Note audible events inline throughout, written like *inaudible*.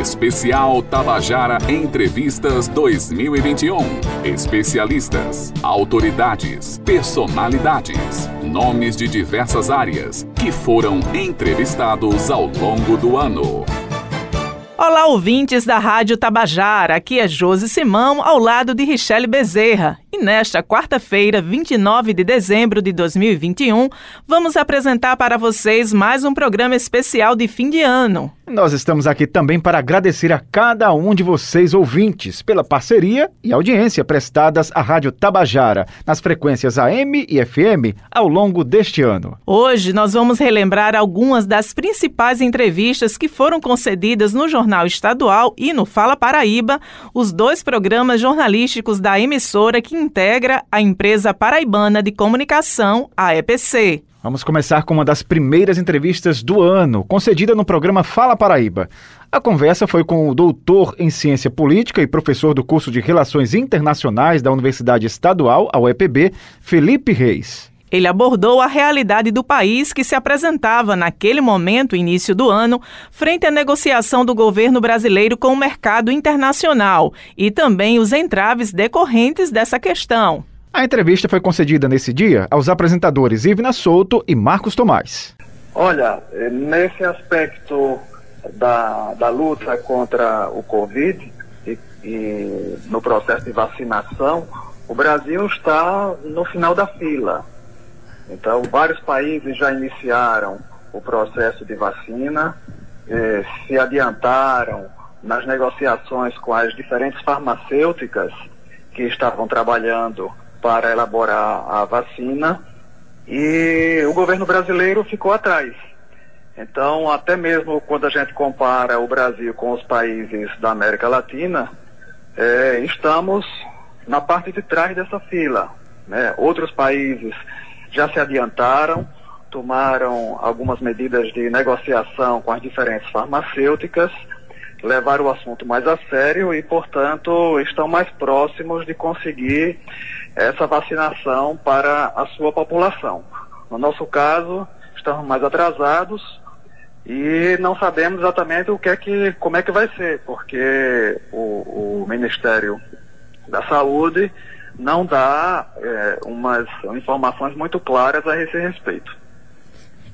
Especial Tabajara Entrevistas 2021. Especialistas, autoridades, personalidades, nomes de diversas áreas que foram entrevistados ao longo do ano. Olá, ouvintes da Rádio Tabajara. Aqui é Josi Simão, ao lado de Richelle Bezerra. E nesta quarta-feira, 29 de dezembro de 2021, vamos apresentar para vocês mais um programa especial de fim de ano. Nós estamos aqui também para agradecer a cada um de vocês, ouvintes, pela parceria e audiência prestadas à Rádio Tabajara, nas frequências AM e FM, ao longo deste ano. Hoje nós vamos relembrar algumas das principais entrevistas que foram concedidas no Jornal Estadual e no Fala Paraíba, os dois programas jornalísticos da emissora que integra a empresa paraibana de comunicação, a EPC. Vamos começar com uma das primeiras entrevistas do ano, concedida no programa Fala Paraíba. A conversa foi com o doutor em ciência política e professor do curso de Relações Internacionais da Universidade Estadual, a UEPB, Felipe Reis. Ele abordou a realidade do país que se apresentava naquele momento, início do ano, frente à negociação do governo brasileiro com o mercado internacional e também os entraves decorrentes dessa questão. A entrevista foi concedida nesse dia aos apresentadores Ivna Souto e Marcos Tomás. Olha, eh, nesse aspecto da, da luta contra o Covid e, e no processo de vacinação, o Brasil está no final da fila. Então, vários países já iniciaram o processo de vacina, eh, se adiantaram nas negociações com as diferentes farmacêuticas que estavam trabalhando para elaborar a vacina e o governo brasileiro ficou atrás. Então, até mesmo quando a gente compara o Brasil com os países da América Latina, é, estamos na parte de trás dessa fila. Né? Outros países já se adiantaram, tomaram algumas medidas de negociação com as diferentes farmacêuticas, levaram o assunto mais a sério e, portanto, estão mais próximos de conseguir essa vacinação para a sua população. No nosso caso, estamos mais atrasados e não sabemos exatamente o que é que, como é que vai ser, porque o, o Ministério da Saúde não dá é, umas informações muito claras a esse respeito.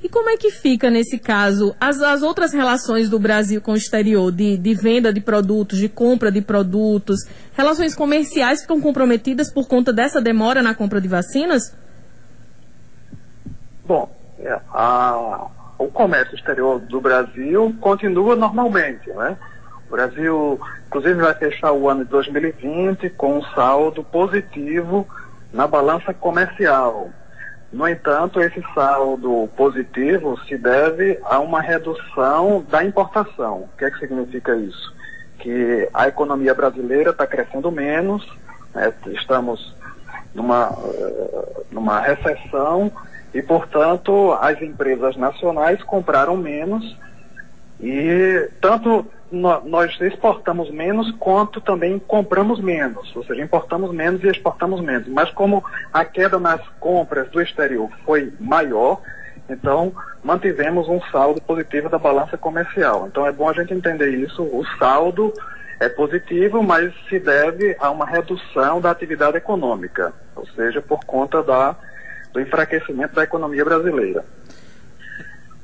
E como é que fica, nesse caso, as, as outras relações do Brasil com o exterior, de, de venda de produtos, de compra de produtos, relações comerciais ficam comprometidas por conta dessa demora na compra de vacinas? Bom, é, a, o comércio exterior do Brasil continua normalmente, né? O Brasil, inclusive, vai fechar o ano de 2020 com um saldo positivo na balança comercial. No entanto, esse saldo positivo se deve a uma redução da importação. O que é que significa isso? Que a economia brasileira está crescendo menos, né? estamos numa, eh, numa recessão e, portanto, as empresas nacionais compraram menos e tanto nós exportamos menos quanto também compramos menos, ou seja, importamos menos e exportamos menos. Mas como a queda nas compras do exterior foi maior, então mantivemos um saldo positivo da balança comercial. Então é bom a gente entender isso. O saldo é positivo, mas se deve a uma redução da atividade econômica, ou seja, por conta da, do enfraquecimento da economia brasileira.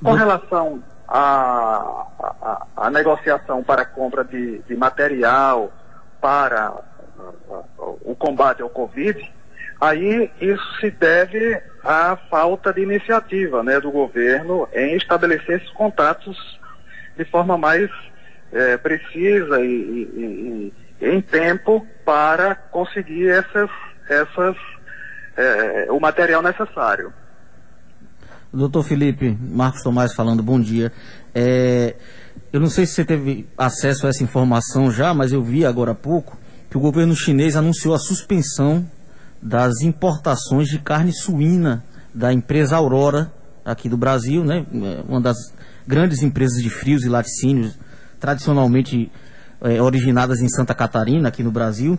Com relação a, a, a negociação para compra de, de material para o combate ao Covid, aí isso se deve à falta de iniciativa né, do governo em estabelecer esses contatos de forma mais é, precisa e, e, e, em tempo para conseguir essas, essas, é, o material necessário. Doutor Felipe, Marcos Tomás falando, bom dia. É, eu não sei se você teve acesso a essa informação já, mas eu vi agora há pouco que o governo chinês anunciou a suspensão das importações de carne suína da empresa Aurora, aqui do Brasil, né? uma das grandes empresas de frios e laticínios, tradicionalmente é, originadas em Santa Catarina, aqui no Brasil.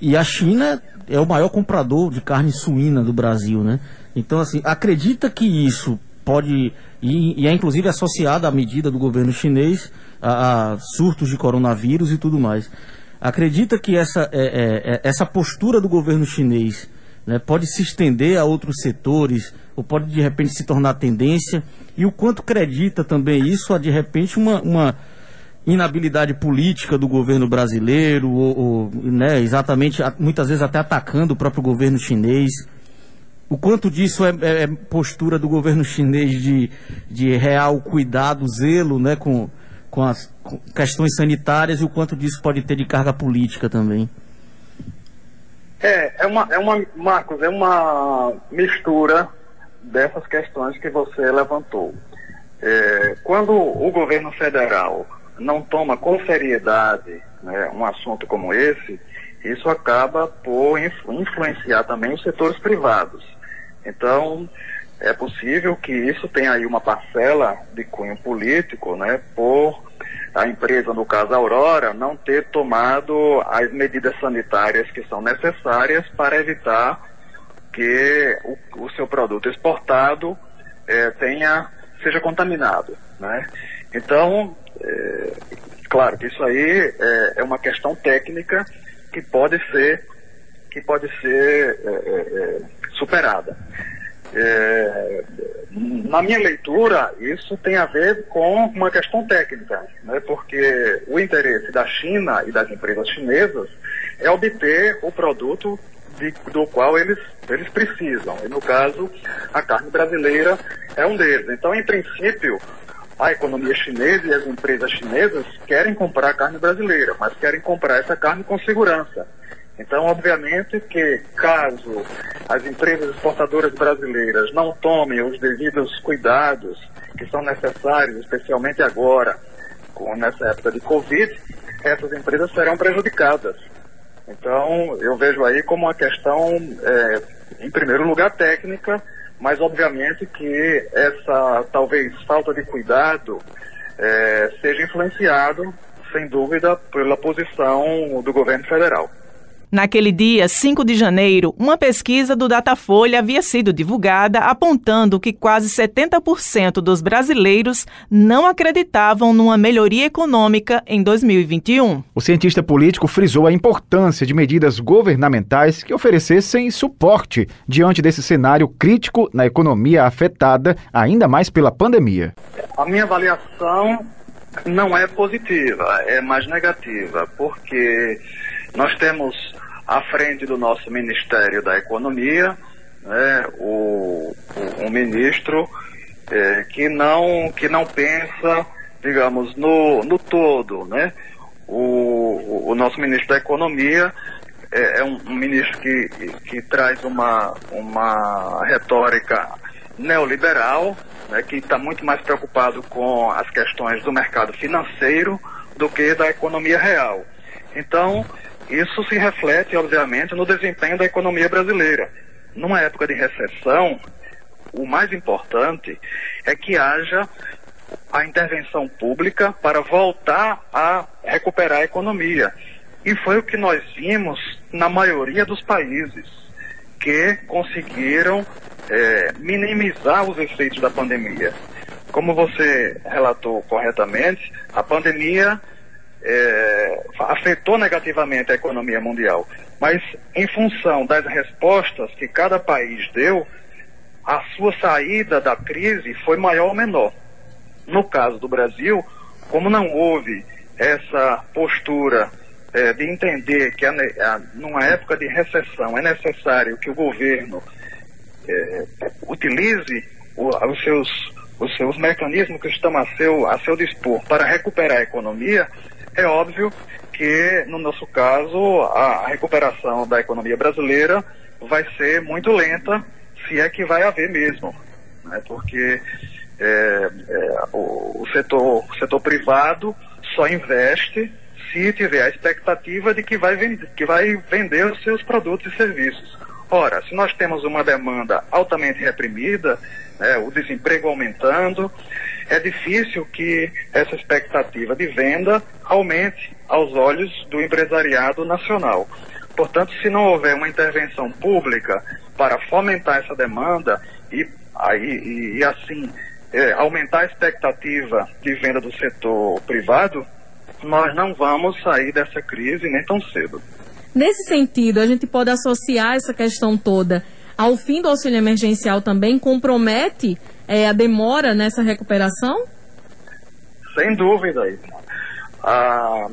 E a China é o maior comprador de carne suína do Brasil, né? Então, assim, acredita que isso pode, e, e é inclusive associada à medida do governo chinês a, a surtos de coronavírus e tudo mais. Acredita que essa, é, é, é, essa postura do governo chinês né, pode se estender a outros setores ou pode de repente se tornar tendência? E o quanto acredita também isso a de repente uma, uma inabilidade política do governo brasileiro, ou, ou né, exatamente, muitas vezes até atacando o próprio governo chinês? O quanto disso é, é, é postura do governo chinês de, de real cuidado, zelo né, com, com as com questões sanitárias e o quanto disso pode ter de carga política também? É, é uma, é uma, Marcos, é uma mistura dessas questões que você levantou. É, quando o governo federal não toma com seriedade né, um assunto como esse, isso acaba por influenciar também os setores privados. Então, é possível que isso tenha aí uma parcela de cunho político, né, por a empresa, no caso a Aurora, não ter tomado as medidas sanitárias que são necessárias para evitar que o, o seu produto exportado é, tenha, seja contaminado. Né? Então, é, claro que isso aí é, é, uma questão técnica que pode ser, que pode ser superada. É, na minha leitura, isso tem a ver com uma questão técnica, né? porque o interesse da China e das empresas chinesas é obter o produto de, do qual eles, eles precisam. E no caso, a carne brasileira é um deles. Então, em princípio, a economia chinesa e as empresas chinesas querem comprar carne brasileira, mas querem comprar essa carne com segurança. Então, obviamente que caso as empresas exportadoras brasileiras não tomem os devidos cuidados que são necessários, especialmente agora, com, nessa época de Covid, essas empresas serão prejudicadas. Então, eu vejo aí como uma questão, é, em primeiro lugar, técnica, mas obviamente que essa talvez falta de cuidado é, seja influenciado, sem dúvida, pela posição do governo federal. Naquele dia, 5 de janeiro, uma pesquisa do Datafolha havia sido divulgada apontando que quase 70% dos brasileiros não acreditavam numa melhoria econômica em 2021. O cientista político frisou a importância de medidas governamentais que oferecessem suporte diante desse cenário crítico na economia afetada ainda mais pela pandemia. A minha avaliação não é positiva, é mais negativa, porque nós temos à frente do nosso Ministério da Economia né, o, um ministro é, que, não, que não pensa, digamos, no, no todo. Né? O, o nosso ministro da Economia é, é um, um, ministro que, que traz uma, uma retórica neoliberal, né, que está muito mais preocupado com as questões do mercado financeiro do que da economia real. Então, isso se reflete, obviamente, no desempenho da economia brasileira. Numa época de recessão, o mais importante é que haja a intervenção pública para voltar a recuperar a economia. E foi o que nós vimos na maioria dos países que conseguiram é, minimizar os efeitos da pandemia. Como você relatou corretamente, a pandemia é, afetou negativamente a economia mundial. Mas, em função das respostas que cada país deu, a sua saída da crise foi maior ou menor. No caso do Brasil, como não houve essa postura é, de entender que a, a, numa época de recessão é necessário que o governo é, utilize o, os, seus, os seus mecanismos que estão a seu, a seu dispor para recuperar a economia, é óbvio que, no nosso caso, a recuperação da economia brasileira vai ser muito lenta, se é que vai haver mesmo. Né? Porque é, é, o, o, setor, o setor privado só investe se tiver a expectativa de que vai, vender, que vai vender os seus produtos e serviços. Ora, se nós temos uma demanda altamente reprimida, né, o desemprego aumentando, é difícil que essa expectativa de venda aumente aos olhos do empresariado nacional. Portanto, se não houver uma intervenção pública para fomentar essa demanda e, aí, e, assim é, aumentar a expectativa de venda do setor privado, nós não vamos sair dessa crise nem tão cedo. Nesse sentido, a gente pode associar essa questão toda ao fim do auxílio emergencial também? Compromete é, a demora nessa recuperação? Sem dúvida. A,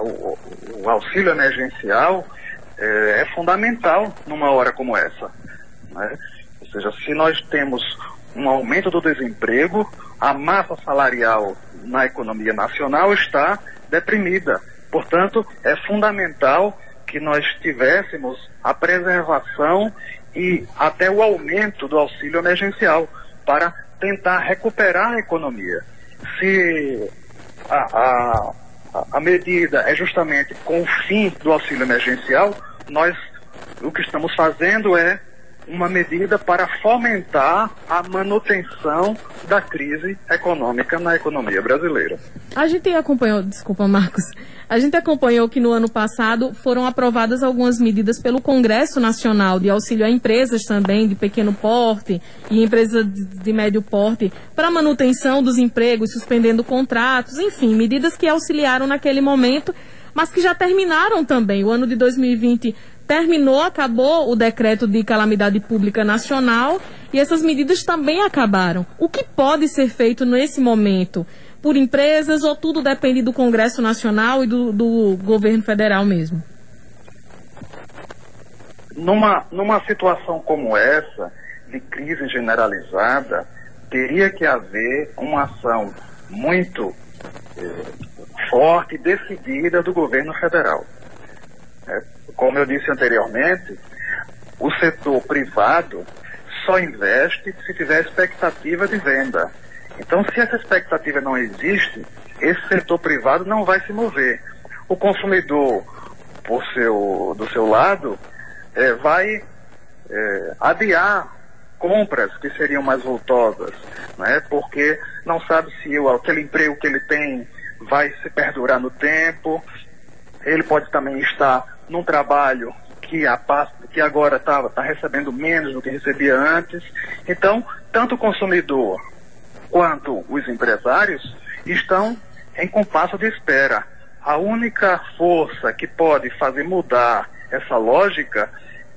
o, o, auxílio emergencial é, é, fundamental numa hora como essa. Né? Ou seja, se nós temos um aumento do desemprego, a massa salarial na economia nacional está deprimida. Portanto, é fundamental que nós tivéssemos a preservação e até o aumento do auxílio emergencial para tentar recuperar a economia. Se a, a, a medida é justamente com o fim do auxílio emergencial, nós o que estamos fazendo é uma medida para fomentar a manutenção da crise econômica na economia brasileira. A gente acompanhou, desculpa Marcos, a gente acompanhou que no ano passado foram aprovadas algumas medidas pelo Congresso Nacional de auxílio a empresas também de pequeno porte e empresas de médio porte para manutenção dos empregos, suspendendo contratos, enfim, medidas que auxiliaram naquele momento mas que já terminaram também. O ano de 2020 terminou, acabou o decreto de calamidade pública nacional e essas medidas também acabaram. O que pode ser feito nesse momento? Por empresas ou tudo depende do Congresso Nacional e do, do governo federal mesmo? Numa, numa situação como essa, de crise generalizada, teria que haver uma ação muito eh, forte e decidida do governo federal. É, como eu disse anteriormente, o setor privado só investe se tiver expectativa de venda. Então, se essa expectativa não existe, esse setor privado não vai se mover. O consumidor, por seu, do seu lado, é, vai é, adiar compras que seriam mais voltosas, né? porque não sabe se o, aquele emprego que ele tem vai se perdurar no tempo. Ele pode também estar num trabalho que, a, que agora está tá recebendo menos do que recebia antes. Então, tanto o consumidor quanto os empresários estão em compasso de espera. A única força que pode fazer mudar essa lógica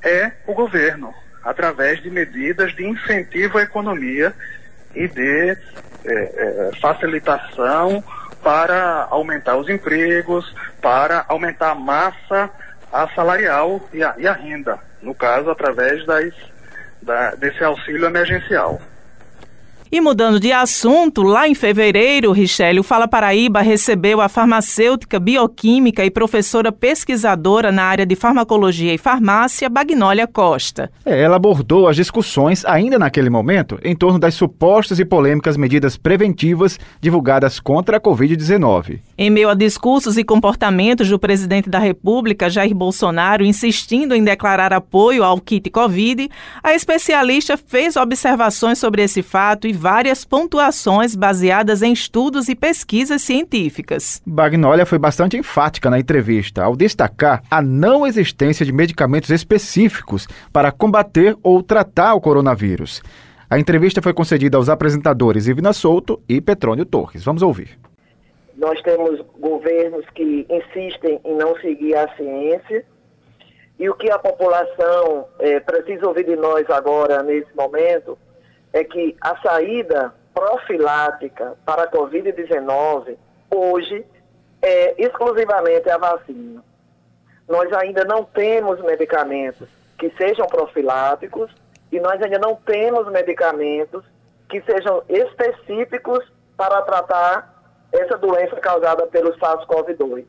é o governo, através de medidas de incentivo à economia e de é, é, facilitação para aumentar os empregos, para aumentar a massa salarial e a, e a renda, no caso, através das, da, desse auxílio emergencial. E mudando de assunto, lá em fevereiro, Richelle, Fala Paraíba recebeu a farmacêutica bioquímica e professora pesquisadora na área de farmacologia e farmácia, Bagnólia Costa. É, ela abordou as discussões, ainda naquele momento, em torno das supostas e polêmicas medidas preventivas divulgadas contra a Covid-19. Em meio a discursos e comportamentos do presidente da República, Jair Bolsonaro, insistindo em declarar apoio ao kit Covid, a especialista fez observações sobre esse fato e várias pontuações baseadas em estudos e pesquisas científicas. Bagnólia foi bastante enfática na entrevista ao destacar a não existência de medicamentos específicos para combater ou tratar o coronavírus. A entrevista foi concedida aos apresentadores Ivina Souto e Petrônio Torres. Vamos ouvir. Nós temos governos que insistem em não seguir a ciência e o que a população é, precisa ouvir de nós agora, nesse momento, é que a saída profilática para a Covid-19 hoje é exclusivamente a vacina. Nós ainda não temos medicamentos que sejam profiláticos e nós ainda não temos medicamentos que sejam específicos para tratar essa doença causada pelo SARS-CoV-2.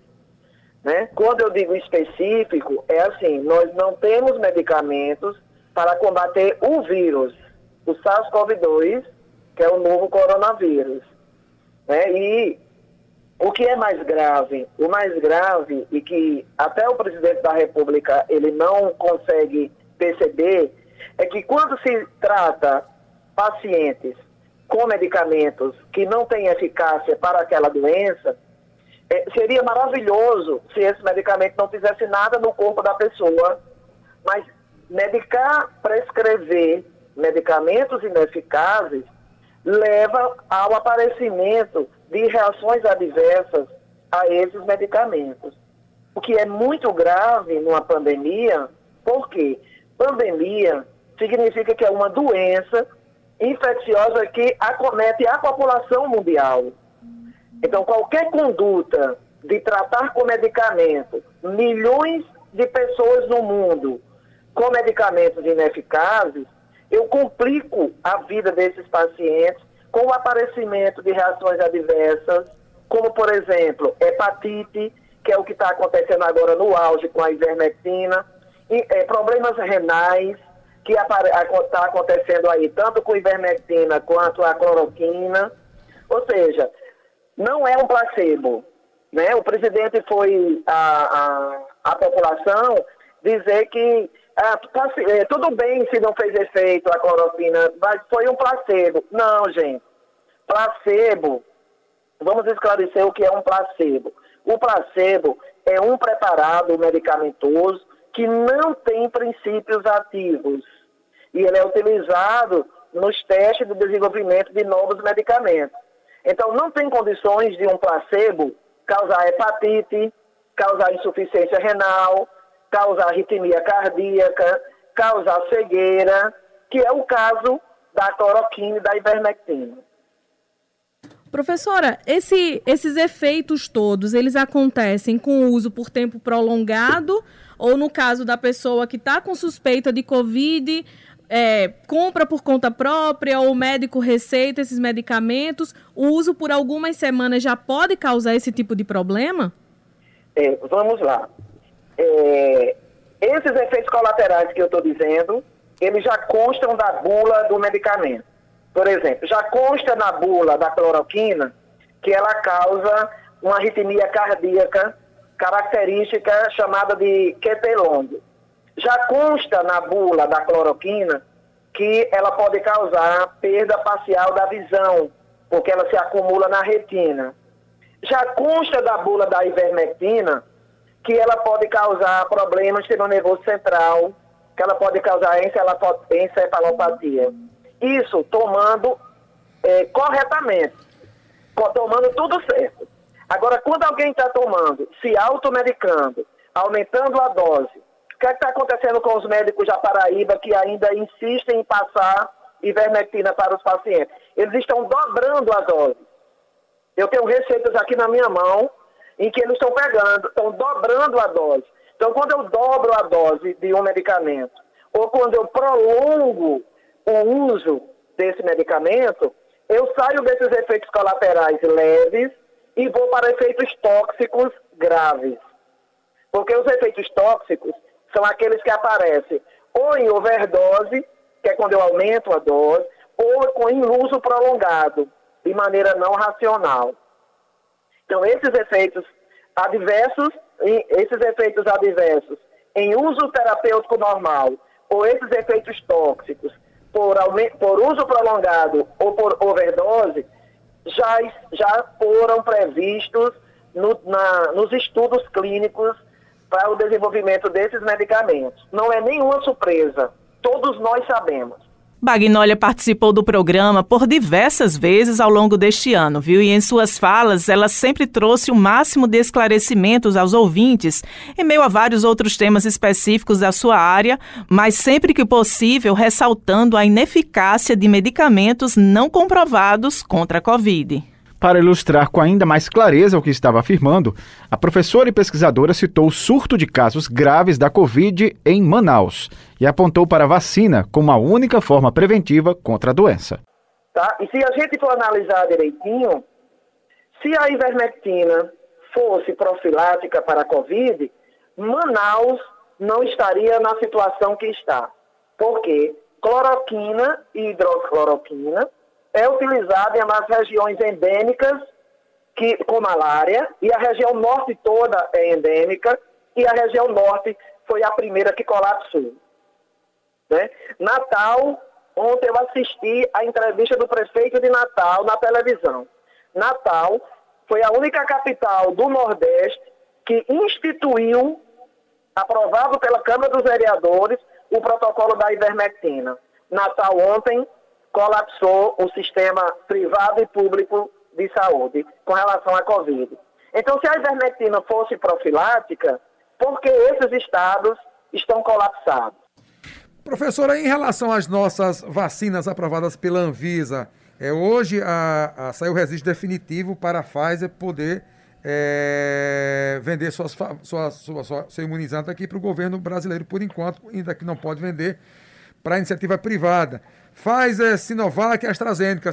Né? Quando eu digo específico, é assim, nós não temos medicamentos para combater o vírus, o SARS-CoV-2, que é o novo coronavírus. Né? E o que é mais grave? O mais grave e que até o presidente da República ele não consegue perceber é que quando se trata pacientes com medicamentos que não têm eficácia para aquela doença, é, seria maravilhoso se esse medicamento não fizesse nada no corpo da pessoa, mas medicar, prescrever medicamentos ineficazes leva ao aparecimento de reações adversas a esses medicamentos. O que é muito grave numa pandemia, porque pandemia significa que é uma doença infecciosa que acomete a população mundial. Então, qualquer conduta de tratar com medicamento milhões de pessoas no mundo com medicamentos ineficazes, eu complico a vida desses pacientes com o aparecimento de reações adversas, como, por exemplo, hepatite, que é o que está acontecendo agora no auge com a ivermectina, e, é, problemas renais, que está acontecendo aí tanto com a ivermectina quanto a cloroquina. Ou seja, não é um placebo. Né? O presidente foi à, à, população dizer que ah, é, tudo bem se não fez efeito a cloroquina, mas foi um placebo. Não, gente. Placebo, vamos esclarecer o que é um placebo. O placebo é um preparado medicamentoso que não tem princípios ativos. E ele é utilizado nos testes de desenvolvimento de novos medicamentos. Então, não tem condições de um placebo causar hepatite, causar insuficiência renal, causar arritmia cardíaca, causar cegueira, que é o caso da cloroquina e da ivermectina. Professora, esse, esses efeitos todos, eles acontecem com o uso por tempo prolongado ou no caso da pessoa que está com suspeita de Covid, é, compra por conta própria ou o médico receita esses medicamentos, o uso por algumas semanas já pode causar esse tipo de problema? É, vamos lá. É, esses efeitos colaterais que eu estou dizendo, eles já constam da bula do medicamento. Por exemplo, já consta na bula da cloroquina que ela causa uma arritmia cardíaca característica chamada de QT longo. Já consta na bula da cloroquina que ela pode causar perda parcial da visão, porque ela se acumula na retina. Já consta da bula da ivermectina que ela pode causar problemas no nervoso central, que ela pode causar encefalopatia. Isso tomando é, corretamente, tomando tudo certo. Agora, quando alguém está tomando, se automedicando, aumentando a dose, que é está acontecendo com os médicos da Paraíba que ainda insistem em passar ivermectina para os pacientes? Eles estão dobrando as doses. Eu tenho receitas aqui na minha mão em que eles estão pegando, estão dobrando a dose. Então, quando eu dobro a dose de um medicamento, ou quando eu prolongo o uso desse medicamento, eu saio desses efeitos colaterais leves e vou para efeitos tóxicos graves. Porque os efeitos tóxicos são aqueles que aparecem ou em overdose, que é quando eu aumento a dose, ou com uso prolongado, de maneira não racional. Então, esses efeitos adversos, esses efeitos adversos em uso terapêutico normal, ou esses efeitos tóxicos por, por uso prolongado ou por overdose, já, já foram previstos no, na, nos estudos clínicos para o desenvolvimento desses medicamentos. Não é nenhuma surpresa, todos nós sabemos. Bagnólia participou do programa por diversas vezes ao longo deste ano, viu? E em suas falas, ela sempre trouxe o máximo de esclarecimentos aos ouvintes, em meio a vários outros temas específicos da sua área, mas sempre que possível ressaltando a ineficácia de medicamentos não comprovados contra a Covid. Para ilustrar com ainda mais clareza o que estava afirmando, a professora e pesquisadora citou o surto de casos graves da Covid em Manaus e apontou para a vacina como a única forma preventiva contra a doença. Tá? E se a gente for analisar direitinho, se a ivermectina fosse profilática para a Covid, Manaus não estaria na situação que está. Porque cloroquina e hidroxicloroquina é utilizada nas regiões endêmicas, que, com malária, e a região norte toda é endêmica, e a região norte foi a primeira que colapsou. Né? Natal, ontem eu assisti a entrevista do prefeito de Natal na televisão. Natal foi a única capital do Nordeste que instituiu, aprovado pela Câmara dos Vereadores, o protocolo da ivermectina. Natal ontem colapsou o sistema privado e público de saúde com relação à Covid. Então, se a ivermectina fosse profilática, por que esses estados estão colapsados? Professora, em relação às nossas vacinas aprovadas pela Anvisa, é, hoje a, a, saiu o registro definitivo para a Pfizer poder é, vender suas, sua, sua, sua, seu imunizante aqui para o governo brasileiro, por enquanto, ainda que não pode vender para iniciativa privada. Pfizer, Sinovac e AstraZeneca.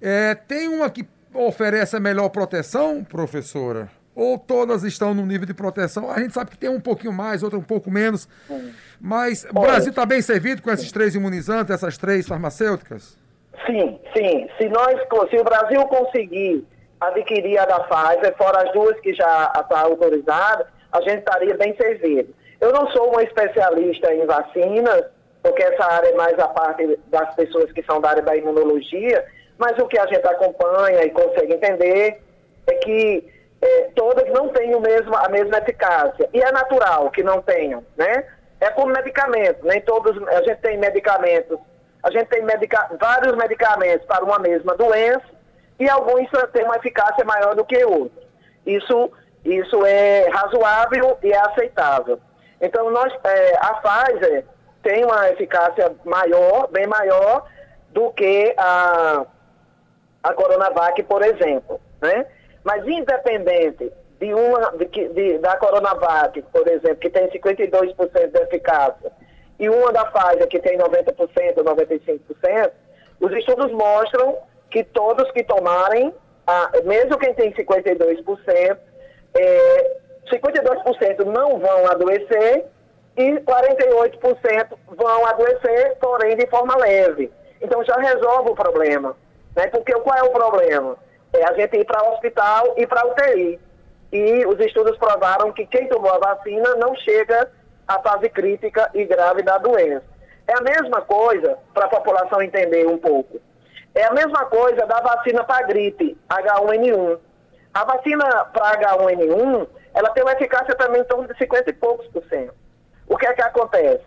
É, tem uma que oferece a melhor proteção, professora? Ou todas estão no nível de proteção? A gente sabe que tem um pouquinho mais, outra um pouco menos. Mas o Brasil está bem servido com esses três imunizantes, essas três farmacêuticas? Sim, sim. Se, nós, se o Brasil conseguir adquirir a da Pfizer, fora as duas que já está autorizada, a gente estaria bem servido. Eu não sou uma especialista em vacinas, porque essa área é mais a parte das pessoas que são da área da imunologia, mas o que a gente acompanha e consegue entender é que é, todas não têm o mesmo, a mesma eficácia. E é natural que não tenham, né? É como medicamento, nem todos, a gente tem medicamentos, a gente tem medica, vários medicamentos para uma mesma doença e alguns têm uma eficácia maior do que outros. Isso, isso é razoável e é aceitável. Então, nós, é, a Pfizer tem uma eficácia maior, bem maior, do que a, a Coronavac, por exemplo. Né? Mas independente de uma de, de, da Coronavac, por exemplo, que tem 52% de eficácia, e uma da Pfizer, que tem 90%, 95%, os estudos mostram que todos que tomarem, a, mesmo quem tem 52%, é, 52% não vão adoecer e 48% vão adoecer, porém de forma leve. Então já resolve o problema. Né? Porque qual é o problema? É a gente ir para o hospital e para UTI. E os estudos provaram que quem tomou a vacina não chega à fase crítica e grave da doença. É a mesma coisa, para a população entender um pouco, é a mesma coisa da vacina para gripe, H1N1. A vacina para H1N1, ela tem uma eficácia também em torno de 50 e poucos por cento. O que é que acontece?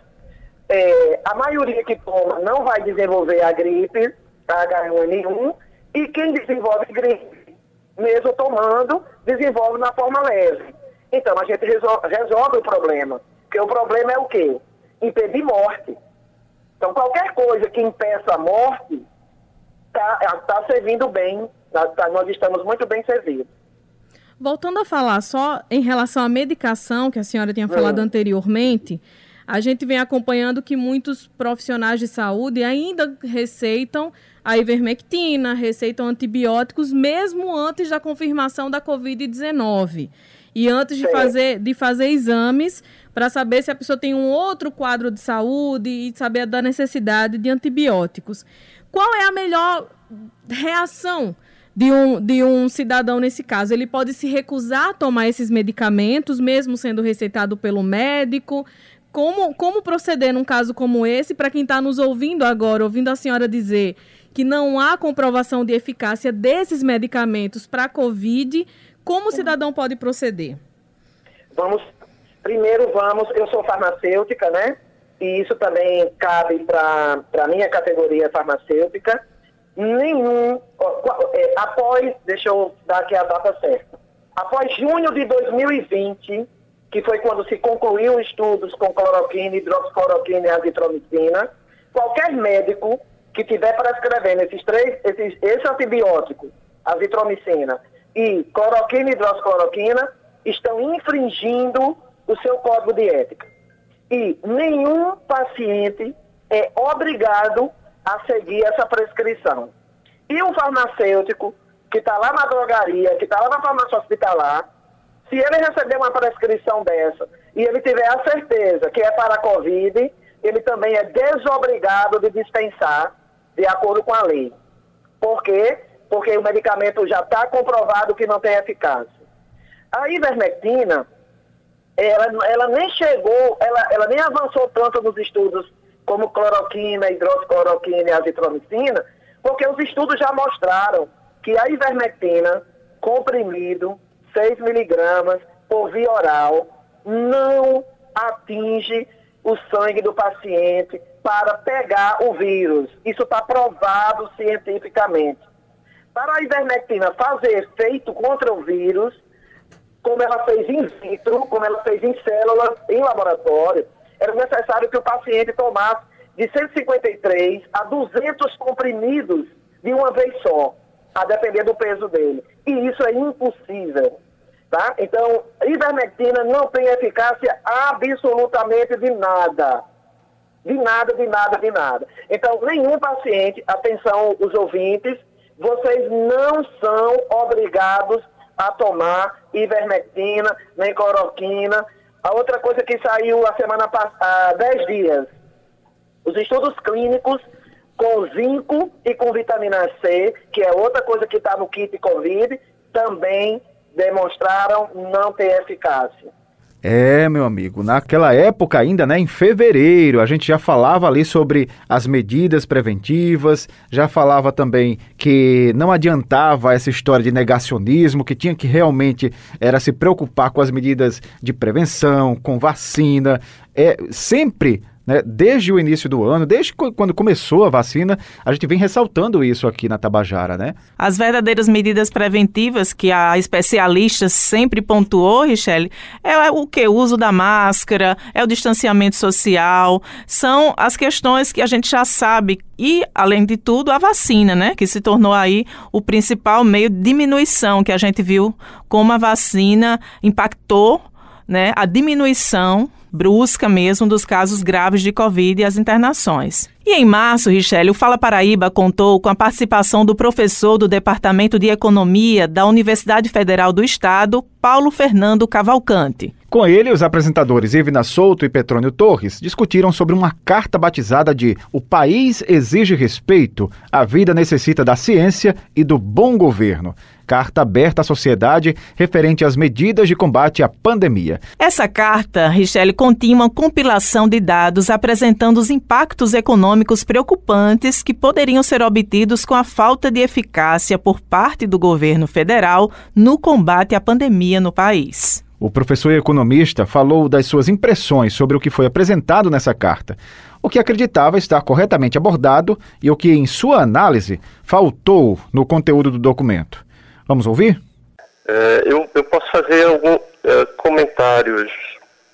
É, a maioria que toma não vai desenvolver a gripe, a H1N1, e quem desenvolve gripe, mesmo tomando, desenvolve na forma leve. Então a gente resolve, resolve o problema. Porque o problema é o quê? Impedir morte. Então qualquer coisa que impeça a morte está tá servindo bem, tá, tá, nós estamos muito bem servidos. Voltando a falar só em relação à medicação, que a senhora tinha falado hum. anteriormente, a gente vem acompanhando que muitos profissionais de saúde ainda receitam a ivermectina, receitam antibióticos, mesmo antes da confirmação da Covid-19. E antes de fazer, de fazer exames para saber se a pessoa tem um outro quadro de saúde e saber da necessidade de antibióticos. Qual é a melhor reação de um, de um cidadão nesse caso? Ele pode se recusar a tomar esses medicamentos, mesmo sendo receitado pelo médico? Como, como proceder num caso como esse, para quem está nos ouvindo agora, ouvindo a senhora dizer que não há comprovação de eficácia desses medicamentos para a Covid, como o cidadão pode proceder? Vamos, primeiro vamos, eu sou farmacêutica, né? e isso também cabe para a minha categoria farmacêutica, nenhum, é, após, deixa eu dar aqui a data certa, após junho de 2020, que foi quando se concluiu estudos com cloroquina, hidroxicloroquina e azitromicina, qualquer médico que tiver prescrevendo esses três, esses, esse antibiótico, azitromicina e cloroquina e hidroxicloroquina, estão infringindo o seu código de ética. E nenhum paciente é obrigado a seguir essa prescrição. E um farmacêutico que está lá na drogaria, que está lá na farmácia hospitalar, se ele receber uma prescrição dessa e ele tiver a certeza que é para a Covid, ele também é desobrigado de dispensar de acordo com a lei. Por quê? Porque o medicamento já está comprovado que não tem eficácia. A ivermectina, ela, ela nem chegou, ela, ela nem avançou tanto nos estudos como cloroquina, hidroxicloroquina e azitromicina, porque os estudos já mostraram que a ivermectina comprimido, 6 miligramas por via oral, não atinge o sangue do paciente para pegar o vírus. Isso está provado cientificamente. Para a ivermectina fazer efeito contra o vírus, como ela fez in vitro, como ela fez em células, em laboratório, era necessário que o paciente tomasse de 153 a 200 comprimidos de uma vez só, a depender do peso dele. E isso é impossível. Tá? Então, ivermectina não tem eficácia absolutamente de nada. De nada, de nada, de nada. Então, nenhum paciente, atenção os ouvintes, vocês não são obrigados a tomar ivermectina, nem cloroquina. A outra coisa que saiu a semana passada, há 10 dias, os estudos clínicos com zinco e com vitamina C, que é outra coisa que está no kit COVID, também demonstraram não ter eficácia. É, meu amigo, naquela época ainda, né, em fevereiro, a gente já falava ali sobre as medidas preventivas, já falava também que não adiantava essa história de negacionismo, que tinha que realmente era se preocupar com as medidas de prevenção, com vacina, é sempre né? Desde o início do ano, desde quando começou a vacina, a gente vem ressaltando isso aqui na Tabajara, né? As verdadeiras medidas preventivas que a especialista sempre pontuou, Richelle, é o que? O uso da máscara, é o distanciamento social, são as questões que a gente já sabe e, além de tudo, a vacina, né? Que se tornou aí o principal meio de diminuição que a gente viu como a vacina impactou né, a diminuição brusca mesmo dos casos graves de Covid e as internações. E em março, Richelle, o Fala Paraíba contou com a participação do professor do Departamento de Economia da Universidade Federal do Estado, Paulo Fernando Cavalcante. Com ele, os apresentadores Ivna Souto e Petrônio Torres discutiram sobre uma carta batizada de O País Exige Respeito, a Vida Necessita da Ciência e do Bom Governo carta aberta à sociedade referente às medidas de combate à pandemia. Essa carta, Richelle, continha uma compilação de dados apresentando os impactos econômicos preocupantes que poderiam ser obtidos com a falta de eficácia por parte do governo federal no combate à pandemia no país. O professor e economista falou das suas impressões sobre o que foi apresentado nessa carta, o que acreditava estar corretamente abordado e o que, em sua análise, faltou no conteúdo do documento. Vamos ouvir? É, eu, eu, posso fazer alguns é, comentários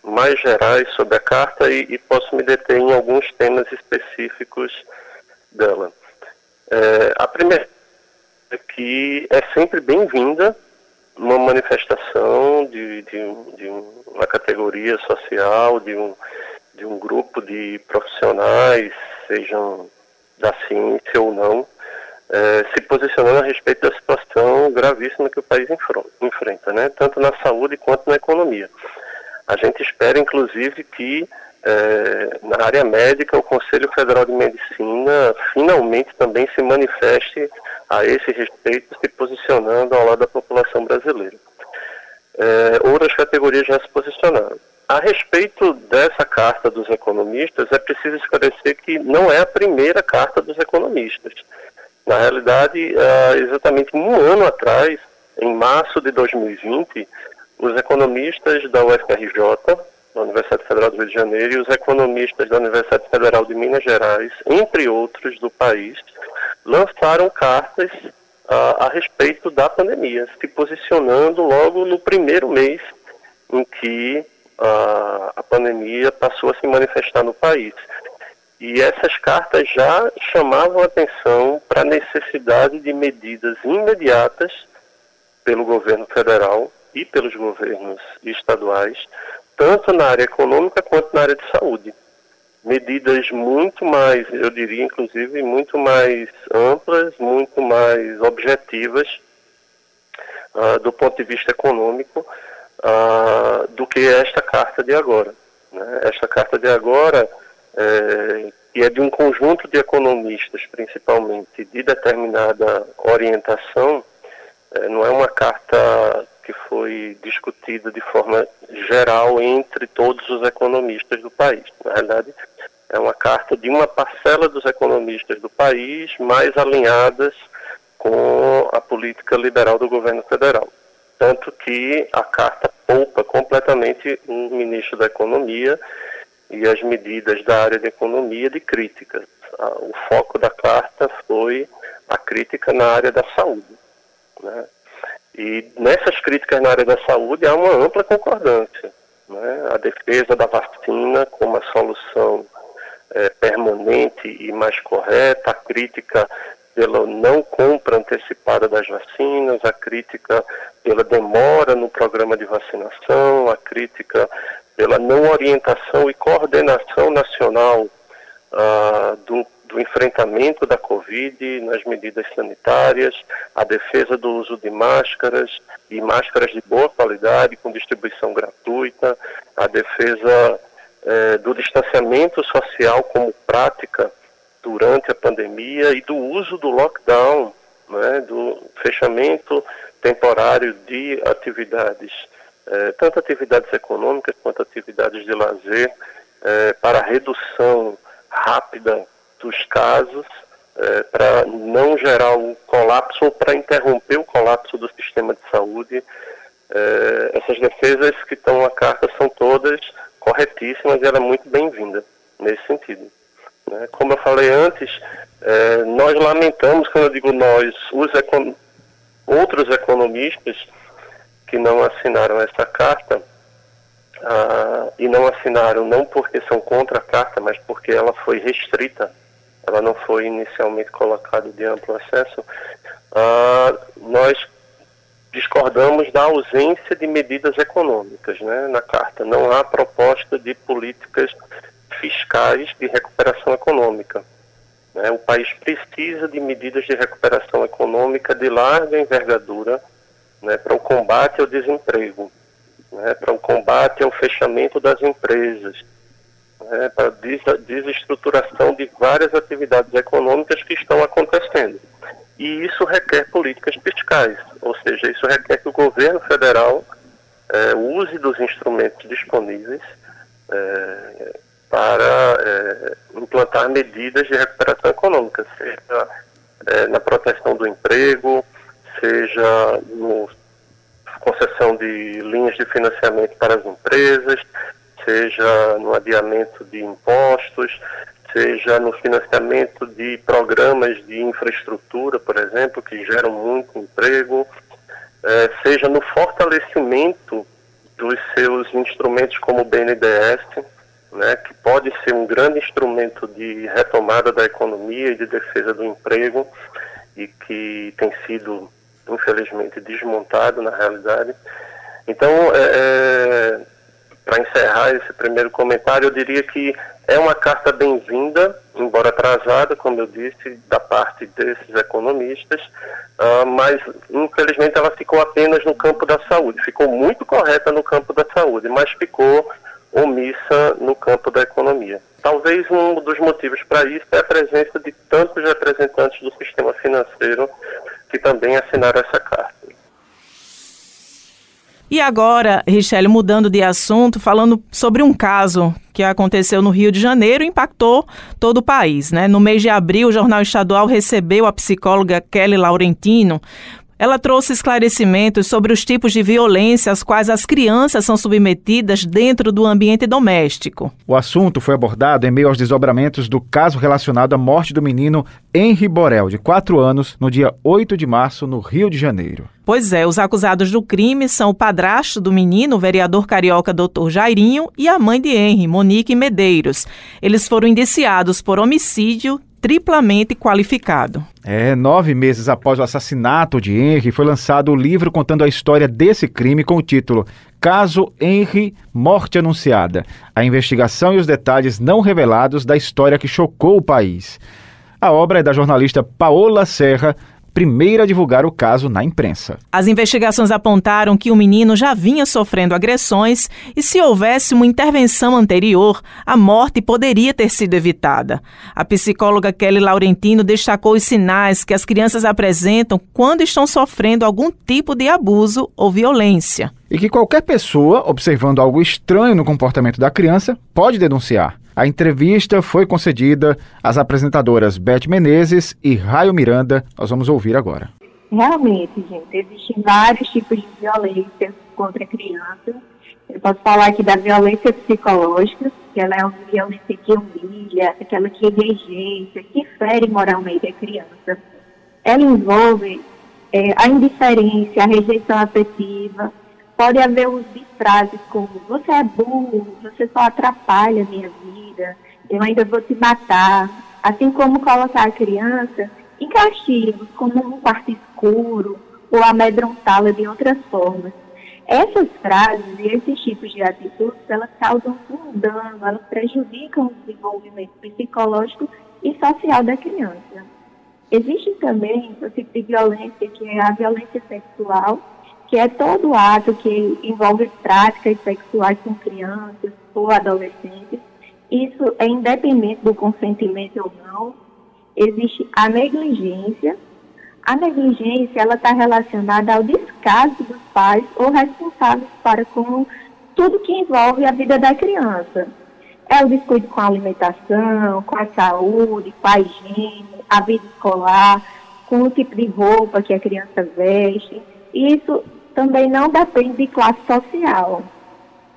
mais gerais sobre a carta e, e, posso me deter em alguns temas específicos dela. É, a primeira é que é sempre bem-vinda uma manifestação de, de, de, uma categoria social, de um, de um grupo de profissionais, sejam da ciência ou não, é, se posicionando a respeito da situação gravíssima que o país enfrenta, né? tanto na saúde quanto na economia. A gente espera, inclusive, que é, na área médica o Conselho Federal de Medicina finalmente também se manifeste a esse respeito, se posicionando ao lado da população brasileira. É, outras categorias já se posicionaram. A respeito dessa carta dos economistas, é preciso esclarecer que não é a primeira carta dos economistas. Na realidade, uh, exatamente um ano atrás, em março de 2020, os economistas da UFRJ, da Universidade Federal do Rio de Janeiro, e os economistas da Universidade Federal de Minas Gerais, entre outros do país, lançaram cartas uh, a respeito da pandemia, se posicionando logo no primeiro mês em que uh, a pandemia passou a se manifestar no país. E essas cartas já chamavam atenção para a necessidade de medidas imediatas pelo governo federal e pelos governos estaduais, tanto na área econômica quanto na área de saúde. Medidas muito mais, eu diria inclusive, muito mais amplas, muito mais objetivas uh, do ponto de vista econômico uh, do que esta carta de agora. Né? Esta carta de agora é, que é de um conjunto de economistas, principalmente, de determinada orientação, é, não é uma carta que foi discutida de forma geral entre todos os economistas do país. Na verdade, é uma carta de uma parcela dos economistas do país, mais alinhadas com a política liberal do governo federal. Tanto que a carta poupa completamente o ministro da Economia e as medidas da área de economia de crítica. O foco da carta foi a crítica na área da saúde. Né? E nessas críticas na área da saúde há uma ampla concordância. Né? A defesa da vacina como a solução é, permanente e mais correta, a crítica pela não compra antecipada das vacinas, a crítica pela demora no programa de vacinação, a crítica pela não orientação e coordenação nacional ah, do, do, enfrentamento da Covid nas medidas sanitárias, a defesa do uso de máscaras e máscaras de boa qualidade com distribuição gratuita, a defesa eh, do distanciamento social como prática durante a pandemia e do uso do lockdown, né, do fechamento temporário de atividades, eh, tanto atividades econômicas quanto atividades de lazer, eh, para redução rápida dos casos, eh, para não gerar um colapso ou para interromper o colapso do sistema de saúde. Essas defesas que estão na carta são todas corretíssimas e ela é muito bem-vinda nesse sentido. Né? Como eu falei antes, nós lamentamos, quando eu digo nós, os econ outros economistas que não assinaram essa carta, ah, e não assinaram não porque são contra a carta, mas porque ela foi restrita, ela não foi inicialmente colocada de amplo acesso, ah, nós discordamos da ausência de medidas econômicas né, na carta. Não há proposta de políticas fiscais de recuperação econômica. Né? O país precisa de medidas de recuperação econômica de larga envergadura né, para o combate ao desemprego, né, para o combate ao fechamento das empresas, né, para a desestruturação de várias atividades econômicas que estão acontecendo. E isso requer políticas fiscais, ou seja, isso requer que o governo federal eh, use dos instrumentos disponíveis eh, para é, implantar medidas de recuperação econômica, seja é, na proteção do emprego, seja no concessão de linhas de financiamento para as empresas, seja no adiamento de impostos, seja no financiamento de programas de infraestrutura, por exemplo, que geram muito emprego, é, seja no fortalecimento dos seus instrumentos como o BNDES, né, que pode ser um grande instrumento de retomada da economia e de defesa do emprego e que tem sido, infelizmente, desmontado na realidade. Então, é, é, para encerrar esse primeiro comentário, eu diria que é uma carta bem-vinda, embora atrasada, como eu disse, da parte desses economistas, uh, mas infelizmente ela ficou apenas no campo da saúde. Ficou muito correta no campo da saúde, mas ficou omissa no campo da economia. Talvez um dos motivos para isso é a presença de tantos representantes do sistema financeiro que também assinaram essa carta. E agora, Richelle, mudando de assunto, falando sobre um caso que aconteceu no Rio de Janeiro e impactou todo o país. Né? No mês de abril, o Jornal Estadual recebeu a psicóloga Kelly Laurentino ela trouxe esclarecimentos sobre os tipos de violência às quais as crianças são submetidas dentro do ambiente doméstico. O assunto foi abordado em meio aos desdobramentos do caso relacionado à morte do menino Henri Borel, de 4 anos, no dia 8 de março, no Rio de Janeiro. Pois é, os acusados do crime são o padrasto do menino, o vereador carioca Dr. Jairinho, e a mãe de Henri, Monique Medeiros. Eles foram indiciados por homicídio, triplamente qualificado. É, nove meses após o assassinato de Henry, foi lançado o livro contando a história desse crime com o título Caso Henry Morte Anunciada. A investigação e os detalhes não revelados da história que chocou o país. A obra é da jornalista Paola Serra, primeira a divulgar o caso na imprensa. As investigações apontaram que o menino já vinha sofrendo agressões e, se houvesse uma intervenção anterior, a morte poderia ter sido evitada. A psicóloga Kelly Laurentino destacou os sinais que as crianças apresentam quando estão sofrendo algum tipo de abuso ou violência. E que qualquer pessoa, observando algo estranho no comportamento da criança, pode denunciar. A entrevista foi concedida às apresentadoras Beth Menezes e Raio Miranda. Nós vamos ouvir agora. Realmente, gente, existem vários tipos de violência contra crianças. Eu posso falar aqui da violência psicológica, que ela é uma violência que humilha, aquela que rejeita, que fere moralmente a criança. Ela envolve é, a indiferença, a rejeição afetiva. Pode haver uso de frases como você é burro, você só atrapalha a minha vida, eu ainda vou te matar. Assim como colocar a criança em castigos, como um quarto escuro, ou amedrontá-la de outras formas. Essas frases e esses tipos de atitudes, elas causam um dano, elas prejudicam o desenvolvimento psicológico e social da criança. Existe também o tipo de violência, que é a violência sexual, que é todo ato que envolve práticas sexuais com crianças ou adolescentes. Isso é independente do consentimento ou não, existe a negligência. A negligência ela está relacionada ao descaso dos pais ou responsáveis para com tudo que envolve a vida da criança. É o descuido com a alimentação, com a saúde, com a higiene, a vida escolar, com o tipo de roupa que a criança veste. Isso também não depende de classe social.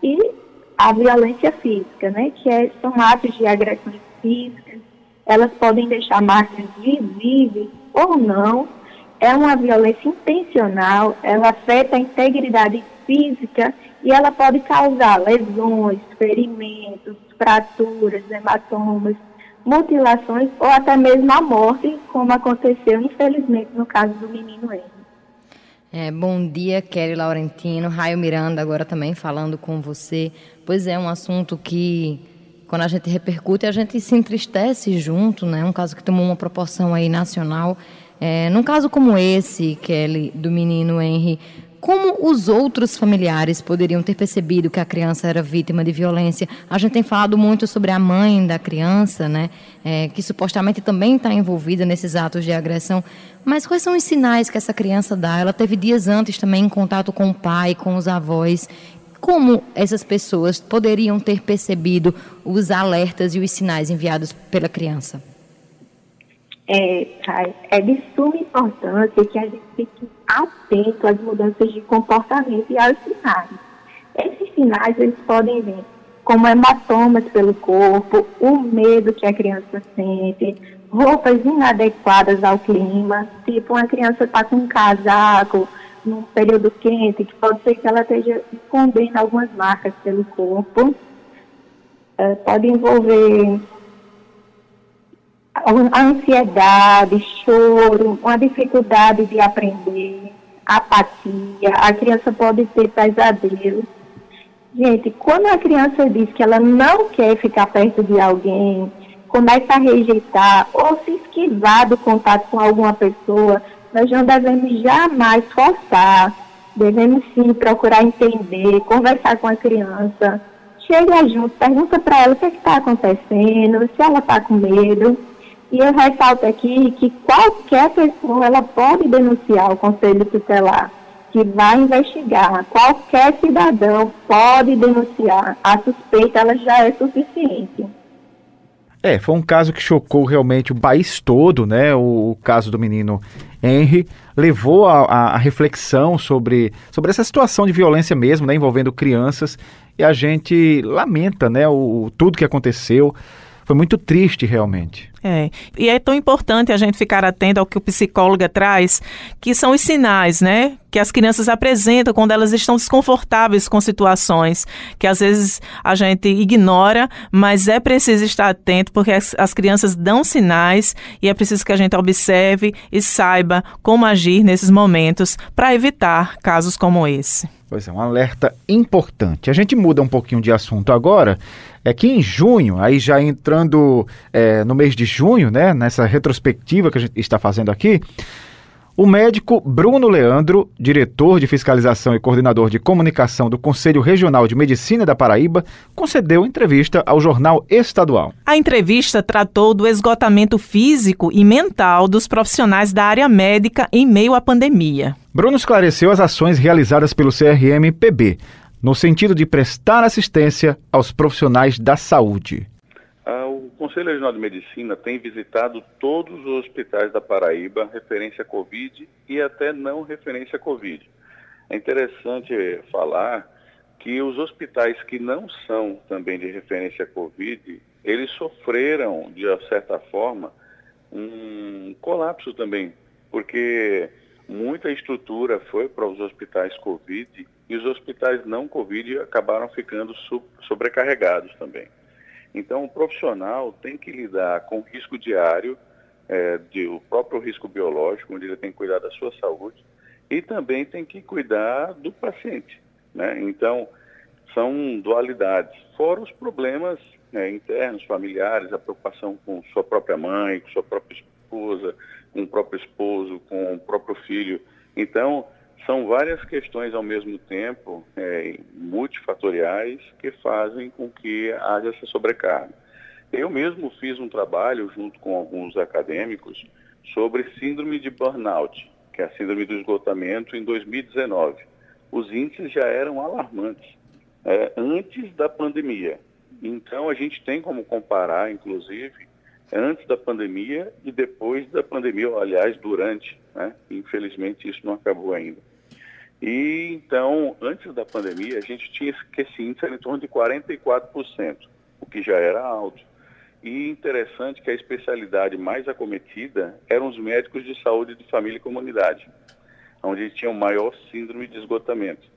E a violência física, né, que é, são atos de agressões físicas, elas podem deixar marcas visíveis ou não. É uma violência intencional, ela afeta a integridade física e ela pode causar lesões, ferimentos, fraturas, hematomas, mutilações ou até mesmo a morte, como aconteceu infelizmente no caso do menino Henry. É, bom dia, Kelly Laurentino, Raio Miranda agora também falando com você. Pois é, um assunto que quando a gente repercute, a gente se entristece junto, né? Um caso que tomou uma proporção aí nacional. É, num caso como esse, Kelly, do menino Henry, como os outros familiares poderiam ter percebido que a criança era vítima de violência? A gente tem falado muito sobre a mãe da criança, né? É, que supostamente também está envolvida nesses atos de agressão. Mas quais são os sinais que essa criança dá? Ela teve dias antes também em contato com o pai, com os avós como essas pessoas poderiam ter percebido os alertas e os sinais enviados pela criança? É, é de suma importância que a gente fique atento às mudanças de comportamento e aos sinais. Esses sinais eles podem vir como hematomas pelo corpo, o medo que a criança sente, roupas inadequadas ao clima, tipo uma criança está com um casaco, num período quente, que pode ser que ela esteja escondendo algumas marcas pelo corpo. É, pode envolver a ansiedade, choro, uma dificuldade de aprender, apatia, a criança pode ter pesadelos. Gente, quando a criança diz que ela não quer ficar perto de alguém, começa a rejeitar ou se esquivar do contato com alguma pessoa, nós não devemos jamais forçar, devemos sim procurar entender, conversar com a criança, chega junto, pergunta para ela o que é está acontecendo, se ela está com medo. E eu ressalto aqui que qualquer pessoa ela pode denunciar o Conselho Tutelar, que vai investigar. Qualquer cidadão pode denunciar. A suspeita ela já é suficiente. É, foi um caso que chocou realmente o país todo, né? O, o caso do menino Henry levou a, a, reflexão sobre, sobre essa situação de violência mesmo, né? Envolvendo crianças. E a gente lamenta, né? O, tudo que aconteceu. Foi muito triste, realmente. É. E é tão importante a gente ficar atento ao que o psicóloga traz, que são os sinais, né? Que as crianças apresentam quando elas estão desconfortáveis com situações, que às vezes a gente ignora, mas é preciso estar atento, porque as, as crianças dão sinais e é preciso que a gente observe e saiba como agir nesses momentos para evitar casos como esse. Pois é, um alerta importante. A gente muda um pouquinho de assunto agora é que em junho, aí já entrando é, no mês de junho, né, nessa retrospectiva que a gente está fazendo aqui, o médico Bruno Leandro, diretor de fiscalização e coordenador de comunicação do Conselho Regional de Medicina da Paraíba, concedeu entrevista ao jornal estadual. A entrevista tratou do esgotamento físico e mental dos profissionais da área médica em meio à pandemia. Bruno esclareceu as ações realizadas pelo CRM-PB no sentido de prestar assistência aos profissionais da saúde. Conselho Regional de Medicina tem visitado todos os hospitais da Paraíba, referência a Covid e até não referência a Covid. É interessante falar que os hospitais que não são também de referência a Covid, eles sofreram, de certa forma, um colapso também, porque muita estrutura foi para os hospitais Covid e os hospitais não Covid acabaram ficando sobrecarregados também. Então, o profissional tem que lidar com o risco diário, é, de, o próprio risco biológico, onde ele tem que cuidar da sua saúde, e também tem que cuidar do paciente. Né? Então, são dualidades, fora os problemas né, internos, familiares, a preocupação com sua própria mãe, com sua própria esposa, com o próprio esposo, com o próprio filho. Então, são várias questões ao mesmo tempo, é, multifatoriais, que fazem com que haja essa sobrecarga. Eu mesmo fiz um trabalho, junto com alguns acadêmicos, sobre síndrome de burnout, que é a síndrome do esgotamento, em 2019. Os índices já eram alarmantes, é, antes da pandemia. Então, a gente tem como comparar, inclusive, antes da pandemia e depois da pandemia, ou, aliás, durante. Né? Infelizmente, isso não acabou ainda. E então, antes da pandemia, a gente tinha esse índice em torno de 44%, o que já era alto. E interessante que a especialidade mais acometida eram os médicos de saúde de família e comunidade, onde tinham maior síndrome de esgotamento.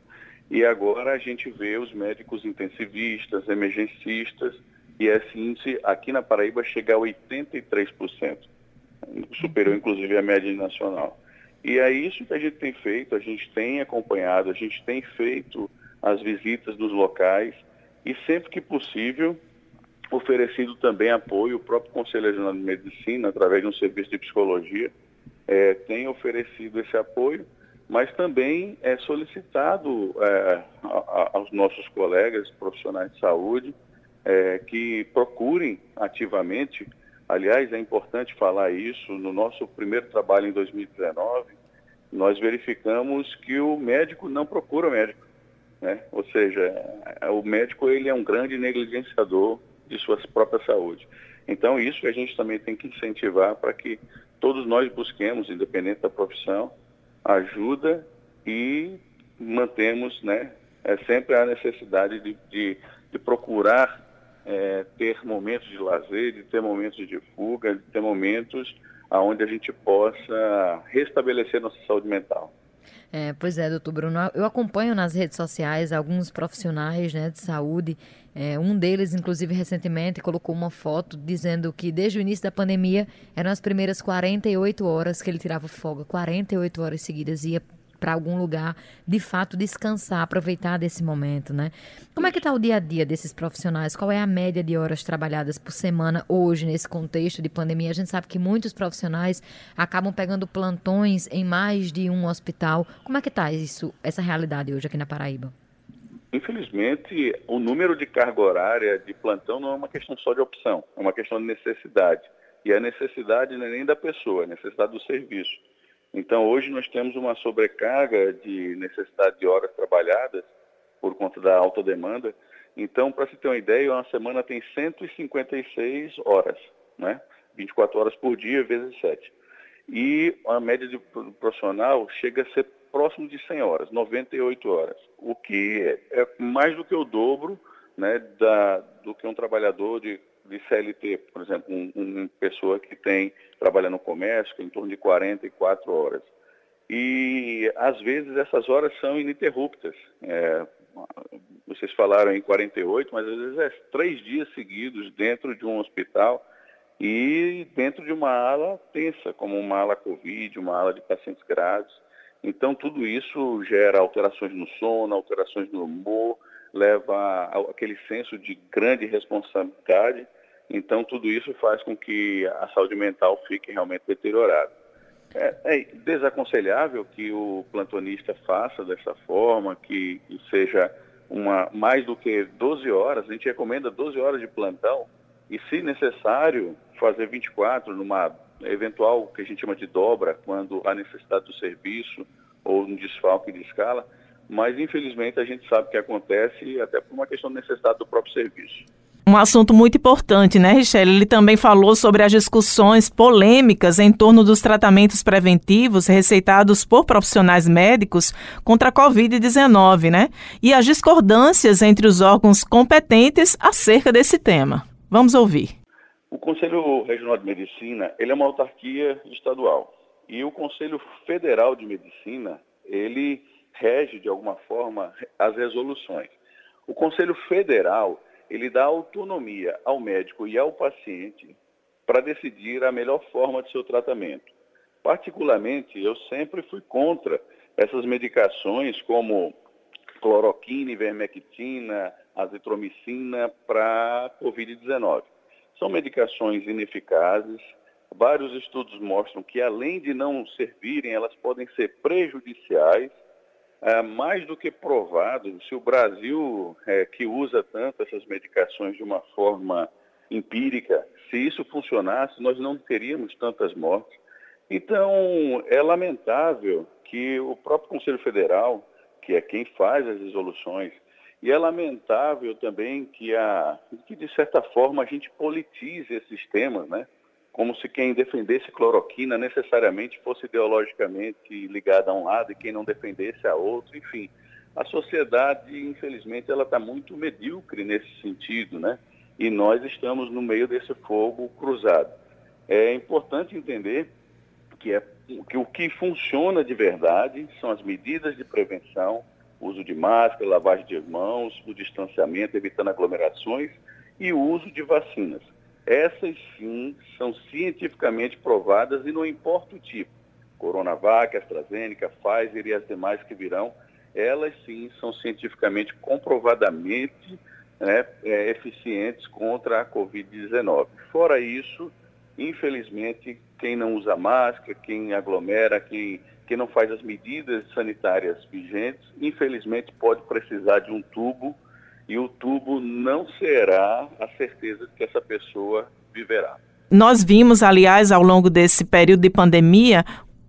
E agora a gente vê os médicos intensivistas, emergencistas, e esse índice aqui na Paraíba chega a 83%, superior inclusive à média nacional. E é isso que a gente tem feito, a gente tem acompanhado, a gente tem feito as visitas dos locais e sempre que possível oferecido também apoio, o próprio Conselho Regional de Medicina, através de um serviço de psicologia, é, tem oferecido esse apoio, mas também é solicitado é, a, a, aos nossos colegas profissionais de saúde é, que procurem ativamente Aliás, é importante falar isso. No nosso primeiro trabalho em 2019, nós verificamos que o médico não procura o médico. Né? Ou seja, o médico ele é um grande negligenciador de sua própria saúde. Então, isso a gente também tem que incentivar para que todos nós busquemos, independente da profissão, ajuda e mantemos né, é, sempre a necessidade de, de, de procurar é, ter momentos de lazer, de ter momentos de fuga, de ter momentos onde a gente possa restabelecer nossa saúde mental. É, pois é, doutor Bruno, eu acompanho nas redes sociais alguns profissionais né, de saúde. É, um deles, inclusive, recentemente colocou uma foto dizendo que desde o início da pandemia eram as primeiras 48 horas que ele tirava folga, 48 horas seguidas, ia para algum lugar, de fato descansar, aproveitar desse momento, né? Como é que está o dia a dia desses profissionais? Qual é a média de horas trabalhadas por semana hoje nesse contexto de pandemia? A gente sabe que muitos profissionais acabam pegando plantões em mais de um hospital. Como é que está isso, essa realidade hoje aqui na Paraíba? Infelizmente, o número de carga horária de plantão não é uma questão só de opção, é uma questão de necessidade. E a necessidade não é nem da pessoa, é a necessidade do serviço. Então, hoje nós temos uma sobrecarga de necessidade de horas trabalhadas por conta da alta demanda. Então, para se ter uma ideia, uma semana tem 156 horas, né? 24 horas por dia vezes 7. E a média de profissional chega a ser próximo de 100 horas, 98 horas, o que é, é mais do que o dobro né, da, do que um trabalhador de de CLT, por exemplo, uma um pessoa que tem, trabalha no comércio, em torno de 44 horas. E, às vezes, essas horas são ininterruptas. É, vocês falaram em 48, mas às vezes é três dias seguidos dentro de um hospital e dentro de uma ala tensa, como uma ala Covid, uma ala de pacientes graves. Então, tudo isso gera alterações no sono, alterações no humor, leva aquele senso de grande responsabilidade então, tudo isso faz com que a saúde mental fique realmente deteriorada. É, é desaconselhável que o plantonista faça dessa forma, que, que, seja uma mais do que 12 horas. A gente recomenda 12 horas de plantão e, se necessário, fazer 24 numa eventual que a gente chama de dobra, quando há necessidade do serviço ou um desfalque de escala. Mas, infelizmente, a gente sabe que acontece até por uma questão de necessidade do próprio serviço. Um assunto muito importante, né, Richelle? Ele também falou sobre as discussões polêmicas em torno dos tratamentos preventivos receitados por profissionais médicos contra a Covid-19, né? E as discordâncias entre os órgãos competentes acerca desse tema. Vamos ouvir. O Conselho Regional de Medicina, ele é uma autarquia estadual. E o Conselho Federal de Medicina, ele rege de alguma forma as resoluções. O Conselho Federal, ele dá autonomia ao médico e ao paciente para decidir a melhor forma de seu tratamento. Particularmente, eu sempre fui contra essas medicações como cloroquina, ivermectina, azitromicina para COVID-19. São medicações ineficazes. Vários estudos mostram que, além de não servirem, elas podem ser prejudiciais é, mais do que provado, se o Brasil, é, que usa tanto essas medicações de uma forma empírica, se isso funcionasse, nós não teríamos tantas mortes. Então, é lamentável que o próprio Conselho Federal, que é quem faz as resoluções, e é lamentável também que, a, que de certa forma, a gente politize esses temas, né? Como se quem defendesse cloroquina necessariamente fosse ideologicamente ligada a um lado e quem não defendesse a outro, enfim. A sociedade, infelizmente, ela está muito medíocre nesse sentido, né? E nós estamos no meio desse fogo cruzado. É importante entender que, é, que o que funciona de verdade são as medidas de prevenção, uso de máscara, lavagem de mãos, o distanciamento, evitando aglomerações e o uso de vacinas. Essas sim são cientificamente provadas e não importa o tipo. Coronavac, AstraZeneca, Pfizer e as demais que virão, elas sim são cientificamente comprovadamente né, é, eficientes contra a Covid-19. Fora isso, infelizmente, quem não usa máscara, quem aglomera, quem, quem não faz as medidas sanitárias vigentes, infelizmente pode precisar de um tubo e o tubo não será a certeza de que essa pessoa viverá. Nós vimos, aliás, ao longo desse período de pandemia,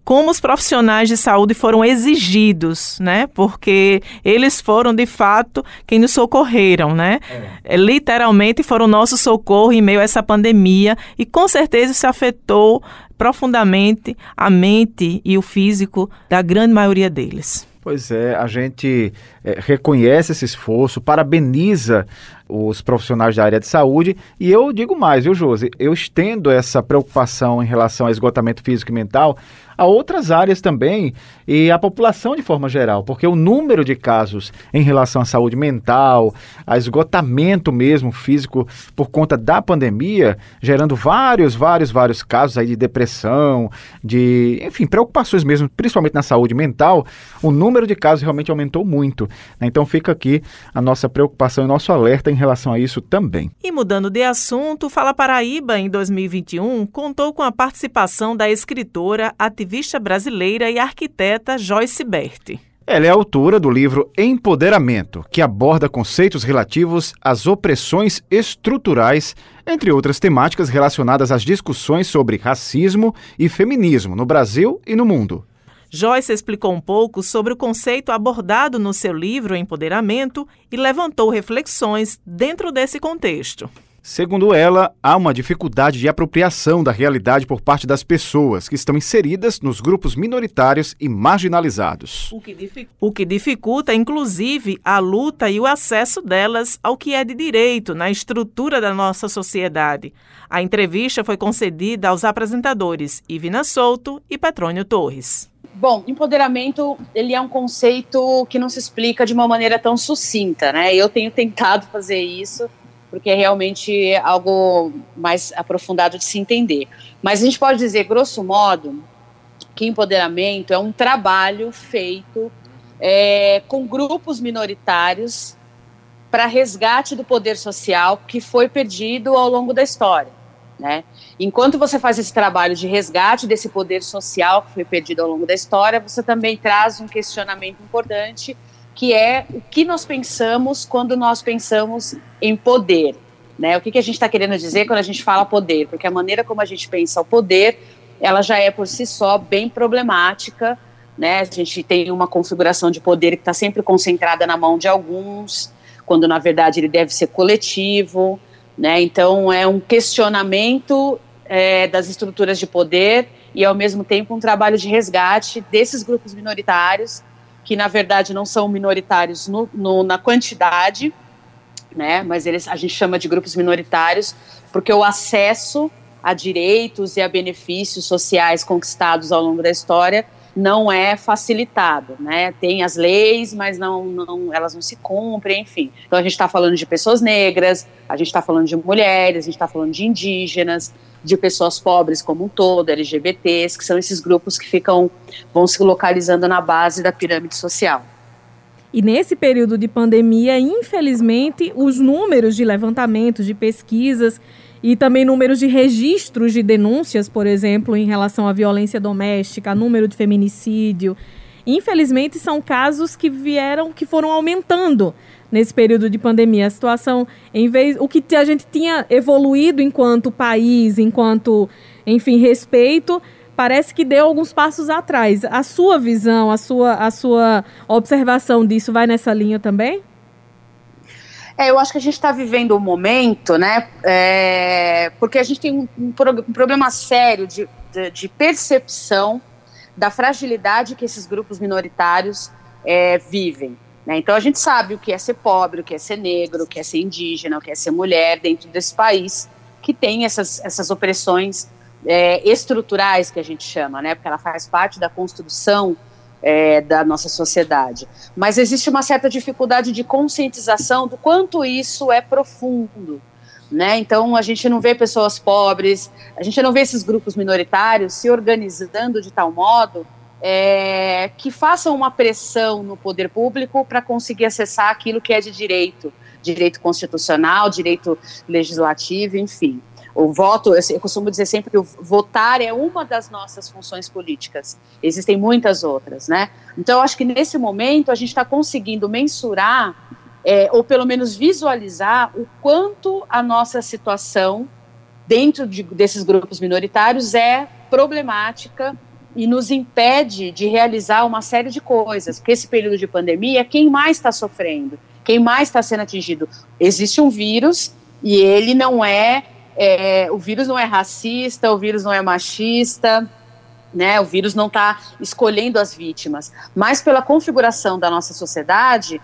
como os profissionais de saúde foram exigidos, né? Porque eles foram de fato quem nos socorreram, né? É. Literalmente foram o nosso socorro em meio a essa pandemia e com certeza isso afetou profundamente a mente e o físico da grande maioria deles. Pois é, a gente é, reconhece esse esforço, parabeniza os profissionais da área de saúde e eu digo mais, viu, Josi? Eu estendo essa preocupação em relação ao esgotamento físico e mental a outras áreas também e a população de forma geral, porque o número de casos em relação à saúde mental, a esgotamento mesmo físico por conta da pandemia, gerando vários, vários, vários casos aí de depressão, de, enfim, preocupações mesmo, principalmente na saúde mental, o número de casos realmente aumentou muito. Né? Então fica aqui a nossa preocupação e nosso alerta em relação a isso também. E mudando de assunto, Fala Paraíba em 2021 contou com a participação da escritora, ativista brasileira e arquiteta Joyce Berti. Ela é autora do livro Empoderamento, que aborda conceitos relativos às opressões estruturais, entre outras temáticas relacionadas às discussões sobre racismo e feminismo no Brasil e no mundo. Joyce explicou um pouco sobre o conceito abordado no seu livro Empoderamento e levantou reflexões dentro desse contexto. Segundo ela, há uma dificuldade de apropriação da realidade por parte das pessoas que estão inseridas nos grupos minoritários e marginalizados. O que, dificulta, o que dificulta, inclusive, a luta e o acesso delas ao que é de direito na estrutura da nossa sociedade. A entrevista foi concedida aos apresentadores Ivina Souto e Petrônio Torres. Bom, empoderamento ele é um conceito que não se explica de uma maneira tão sucinta, né? Eu tenho tentado *laughs* fazer isso porque é realmente algo mais aprofundado de se entender. Mas a gente pode dizer, grosso modo, que empoderamento é um trabalho feito é, com grupos minoritários para resgate do poder social que foi perdido ao longo da história. Né? Enquanto você faz esse trabalho de resgate desse poder social que foi perdido ao longo da história, você também traz um questionamento importante, que é o que nós pensamos quando nós pensamos em poder. Né? O que, que a gente está querendo dizer quando a gente fala poder? Porque a maneira como a gente pensa o poder, ela já é por si só bem problemática. Né? A gente tem uma configuração de poder que está sempre concentrada na mão de alguns, quando na verdade ele deve ser coletivo Né? Então, é um questionamento é, das estruturas de poder e, ao mesmo tempo, um trabalho de resgate desses grupos minoritários, que, na verdade, não são minoritários no, no, na quantidade, né? mas eles, a gente chama de grupos minoritários, porque o acesso a direitos e a benefícios sociais conquistados ao longo da história não é facilitado, né? Tem as leis, mas não, não elas não se cumprem, enfim. Então a gente está falando de pessoas negras, a gente está falando de mulheres, a gente está falando de indígenas, de pessoas pobres como um todo, LGBTs, que são esses grupos que ficam vão se localizando na base da pirâmide social. E nesse período de pandemia, infelizmente, os números de levantamentos, de pesquisas e também números de registros de denúncias, por exemplo, em relação à violência doméstica, número de feminicídio. Infelizmente, são casos que vieram, que foram aumentando nesse período de pandemia. A situação, em vez, o que a gente tinha evoluído enquanto país, enquanto, enfim, respeito, parece que deu alguns passos atrás. A sua visão, a sua, a sua observação disso vai nessa linha também? É, eu acho que a gente está vivendo um momento, né? É, porque a gente tem um, um, um problema sério de, de, de, percepção da fragilidade que esses grupos minoritários é, vivem. Né? Então a gente sabe o que é ser pobre, o que é ser negro, o que é ser indígena, o que é ser mulher dentro desse país que tem essas, essas opressões é, estruturais que a gente chama, né? Porque ela faz parte da construção é, da nossa sociedade. Mas existe uma certa dificuldade de conscientização do quanto isso é profundo. Né? Então a gente não vê pessoas pobres, a gente não vê esses grupos minoritários se organizando de tal modo é, que façam uma pressão no poder público para conseguir acessar aquilo que é de direito, direito constitucional, direito legislativo, enfim o voto, eu, costumo dizer sempre que o votar é uma das nossas funções políticas. Existem muitas outras, né? Então, eu acho que nesse momento a gente está conseguindo mensurar, é, ou pelo menos visualizar, o quanto a nossa situação dentro de, desses grupos minoritários é problemática e nos impede de realizar uma série de coisas. Porque esse período de pandemia, quem mais está sofrendo? Quem mais está sendo atingido? Existe um vírus e ele não é é, o vírus não é racista, o vírus não é machista, né? O vírus não está escolhendo as vítimas, mas pela configuração da nossa sociedade,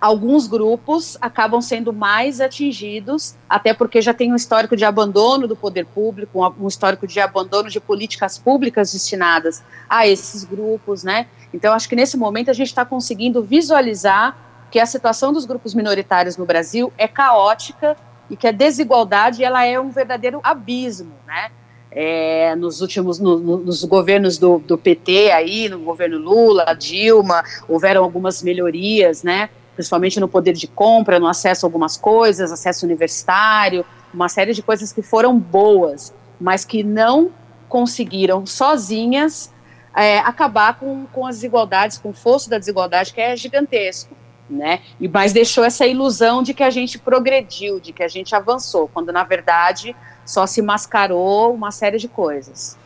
alguns grupos acabam sendo mais atingidos, até porque já tem um histórico de abandono do poder público, um histórico de abandono de políticas públicas destinadas a esses grupos, né? Então, acho que nesse momento a gente está conseguindo visualizar que a situação dos grupos minoritários no Brasil é caótica e que a desigualdade ela é um verdadeiro abismo, né? É, nos últimos no, no, nos governos do, do, PT aí, no governo Lula, Dilma, houveram algumas melhorias, né? Principalmente no poder de compra, no acesso a algumas coisas, acesso universitário, uma série de coisas que foram boas, mas que não conseguiram sozinhas é, acabar com, com as desigualdades, com o fosso da desigualdade que é gigantesco né? E mas deixou essa ilusão de que a gente progrediu, de que a gente avançou, quando na verdade só se mascarou uma série de coisas.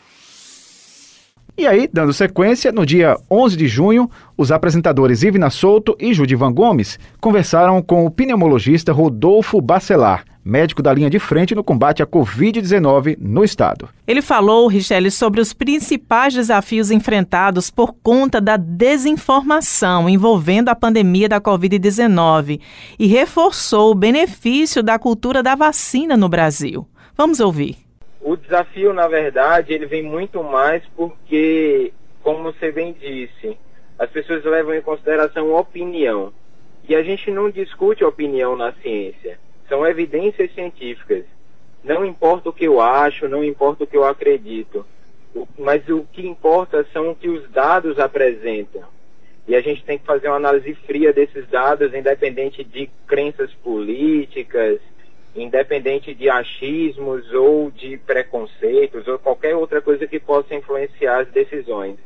E aí, dando sequência, no dia 11 de junho, os apresentadores Ivna Souto e Judivan Gomes conversaram com o pneumologista Rodolfo Bacelar, médico da linha de frente no combate à Covid-19 no estado. Ele falou, Richelle, sobre os principais desafios enfrentados por conta da desinformação envolvendo a pandemia da Covid-19 e reforçou o benefício da cultura da vacina no Brasil. Vamos ouvir. O desafio, na verdade, ele vem muito mais porque, como você bem disse, as pessoas levam em consideração opinião. E a gente não discute opinião na ciência. São evidências científicas. Não importa o que eu acho, não importa o que eu acredito. Mas o que importa são o que os dados apresentam. E a gente tem que fazer uma análise fria desses dados, independente de crenças políticas, independente de achismos ou de preconceitos ou qualquer outra coisa que possa influenciar as decisões.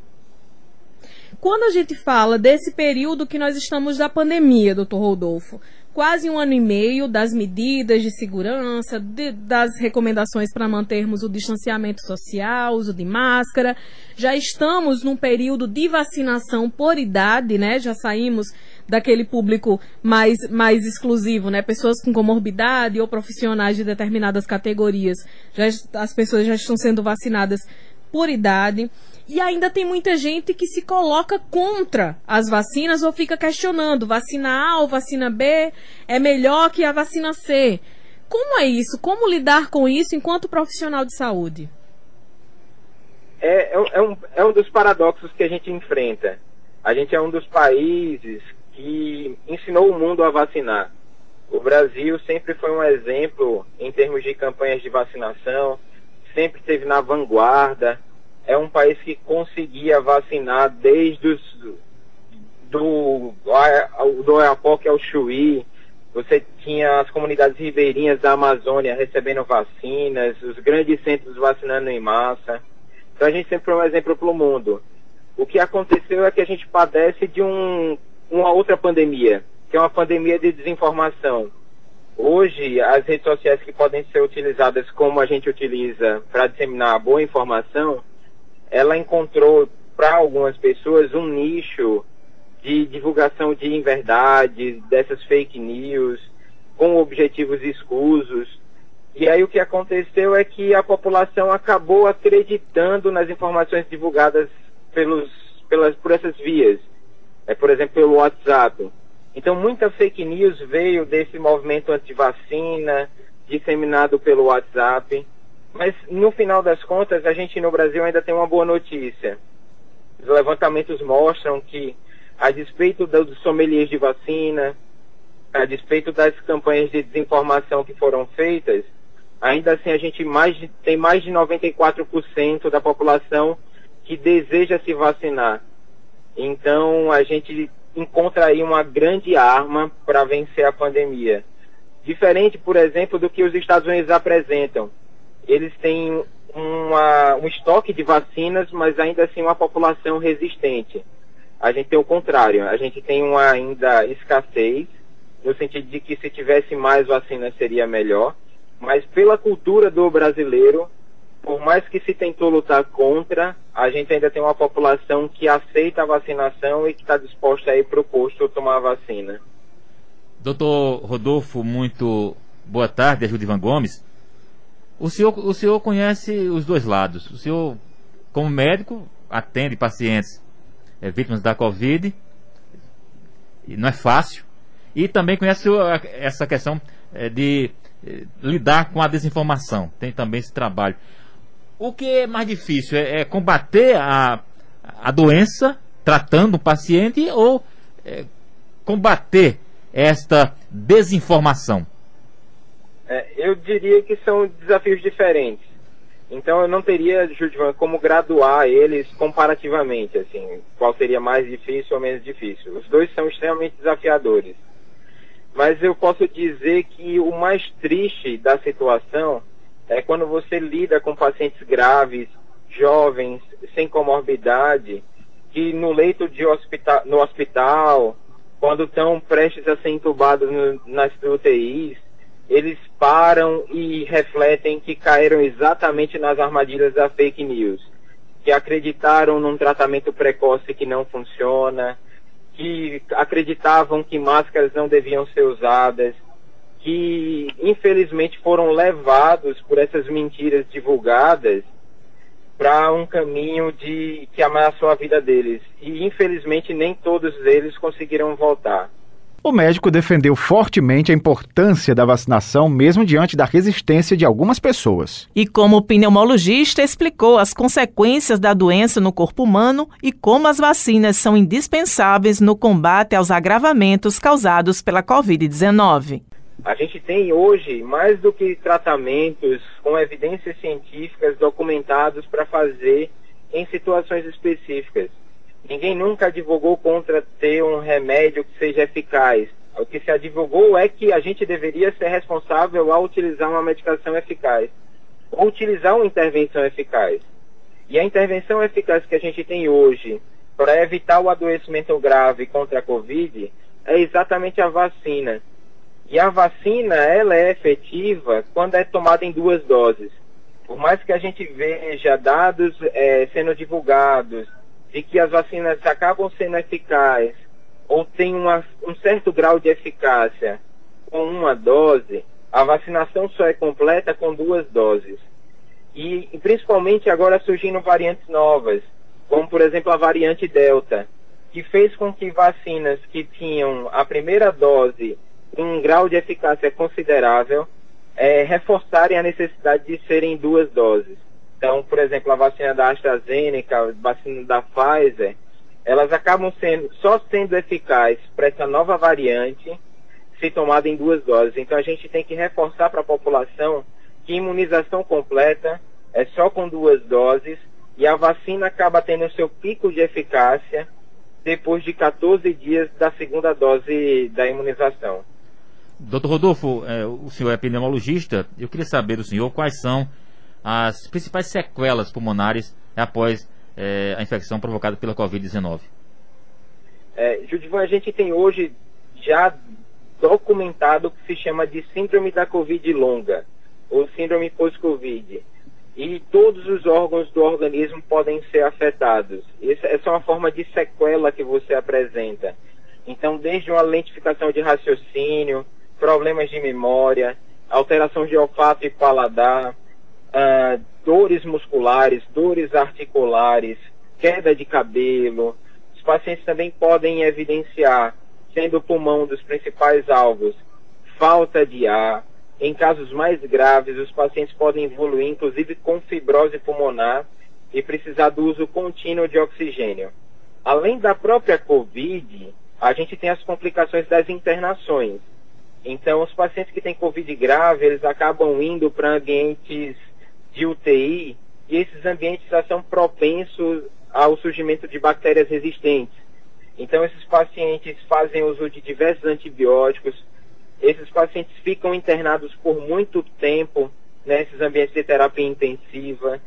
Quando a gente fala desse período que nós estamos da pandemia, doutor Rodolfo, quase um ano e meio das medidas de segurança, de, das recomendações para mantermos o distanciamento social, uso de máscara. Já estamos num período de vacinação por idade, né? Já saímos daquele público mais, mais exclusivo, né? Pessoas com comorbidade ou profissionais de determinadas categorias. Já, as pessoas já estão sendo vacinadas por idade. E ainda tem muita gente que se coloca contra as vacinas ou fica questionando: vacina A ou vacina B é melhor que a vacina C. Como é isso? Como lidar com isso enquanto profissional de saúde? É, é, é, um, é um dos paradoxos que a gente enfrenta. A gente é um dos países que ensinou o mundo a vacinar. O Brasil sempre foi um exemplo em termos de campanhas de vacinação, sempre esteve na vanguarda é um país que conseguia vacinar desde os, do, do Oiapoque ao Chuí, você tinha as comunidades ribeirinhas da Amazônia recebendo vacinas, os grandes centros vacinando em massa. Então a gente sempre foi um exemplo para o mundo. O que aconteceu é que a gente padece de um, uma outra pandemia, que é uma pandemia de desinformação. Hoje, as redes sociais que podem ser utilizadas como a gente utiliza para disseminar boa informação, ela encontrou para algumas pessoas um nicho de divulgação de inverdades, dessas fake news, com objetivos escusos. E aí o que aconteceu é que a população acabou acreditando nas informações divulgadas pelos, pelas, por essas vias. É, por exemplo, pelo WhatsApp. Então muita fake news veio desse movimento anti-vacina, disseminado pelo WhatsApp. Mas no final das contas, a gente no Brasil ainda tem uma boa notícia. Os levantamentos mostram que, a despeito dos sommeliers de vacina, a despeito das campanhas de desinformação que foram feitas, ainda assim a gente mais tem mais de 94% da população que deseja se vacinar. Então a gente encontra aí uma grande arma para vencer a pandemia. Diferente, por exemplo, do que os Estados Unidos apresentam eles têm uma, um estoque de vacinas, mas ainda assim uma população resistente. A gente tem o contrário, a gente tem uma ainda escassez, no sentido de que se tivesse mais vacinas seria melhor, mas pela cultura do brasileiro, por mais que se tentou lutar contra, a gente ainda tem uma população que aceita a vacinação e que está disposta a ir para o posto tomar a vacina. Doutor Rodolfo, muito boa tarde, é Judivan Gomes. O senhor, o senhor conhece os dois lados. O senhor, como médico, atende pacientes é, vítimas da Covid. E não é fácil. E também conhece essa questão é, de é, lidar com a desinformação. Tem também esse trabalho. O que é mais difícil é, é combater a, a doença tratando o paciente ou combater esta desinformação? É, eu diria que são desafios diferentes. Então eu não teria, Judivan, como graduar eles comparativamente, assim, qual seria mais difícil ou menos difícil. Os dois são extremamente desafiadores. Mas eu posso dizer que o mais triste da situação é quando você lida com pacientes graves, jovens, sem comorbidade, que no leito de hospital, no hospital, quando estão prestes a ser entubados no, nas UTIs, eles param e refletem que caíram exatamente nas armadilhas da fake news, que acreditaram num tratamento precoce que não funciona, que acreditavam que máscaras não deviam ser usadas, que infelizmente foram levados por essas mentiras divulgadas para um caminho de que ameaçou a vida deles. E infelizmente nem todos eles conseguiram voltar. O médico defendeu fortemente a importância da vacinação, mesmo diante da resistência de algumas pessoas. E como pneumologista, explicou as consequências da doença no corpo humano e como as vacinas são indispensáveis no combate aos agravamentos causados pela Covid-19. A gente tem hoje mais do que tratamentos com evidências científicas documentados para fazer em situações específicas. Ninguém nunca advogou contra ter um remédio que seja eficaz. O que se advogou é que a gente deveria ser responsável ao utilizar uma medicação eficaz, ou utilizar uma intervenção eficaz. E a intervenção eficaz que a gente tem hoje para evitar o adoecimento grave contra a Covid é exatamente a vacina. E a vacina, ela é efetiva quando é tomada em duas doses. Por mais que a gente veja dados é, sendo divulgados de que as vacinas acabam sendo eficazes ou têm uma, um certo grau de eficácia com uma dose, a vacinação só é completa com duas doses. E, e principalmente agora surgindo variantes novas, como por exemplo a variante Delta, que fez com que vacinas que tinham a primeira dose um grau de eficácia considerável é, reforçarem a necessidade de serem duas doses. Então, por exemplo, a vacina da AstraZeneca, a vacina da Pfizer, elas acabam sendo só sendo eficazes para essa nova variante se tomada em duas doses. Então, a gente tem que reforçar para a população que imunização completa é só com duas doses e a vacina acaba tendo o seu pico de eficácia depois de 14 dias da segunda dose da imunização. Doutor Rodolfo, é, o senhor é epidemiologista, eu queria saber do senhor quais são as principais sequelas pulmonares após é, a infecção provocada pela Covid-19. É, Judivan, a gente tem hoje já documentado o que se chama de síndrome da Covid longa, ou síndrome pós-Covid e todos os órgãos do organismo podem ser afetados. Essa, essa é uma forma de sequela que você apresenta. Então, desde uma lentificação de raciocínio, problemas de memória, alteração de olfato e paladar, uh, dores musculares, dores articulares, queda de cabelo. Os pacientes também podem evidenciar, sendo o pulmão dos principais alvos, falta de ar, em casos mais graves, os pacientes podem evoluir, inclusive com fibrose pulmonar e precisar do uso contínuo de oxigênio. Além da própria COVID, a gente tem as complicações das internações. Então, os pacientes que têm COVID grave, eles acabam indo para ambientes de UTI e esses ambientes já são propensos ao surgimento de bactérias resistentes. Então, esses pacientes fazem uso de diversos antibióticos, esses pacientes ficam internados por muito tempo nesses ambientes de terapia intensiva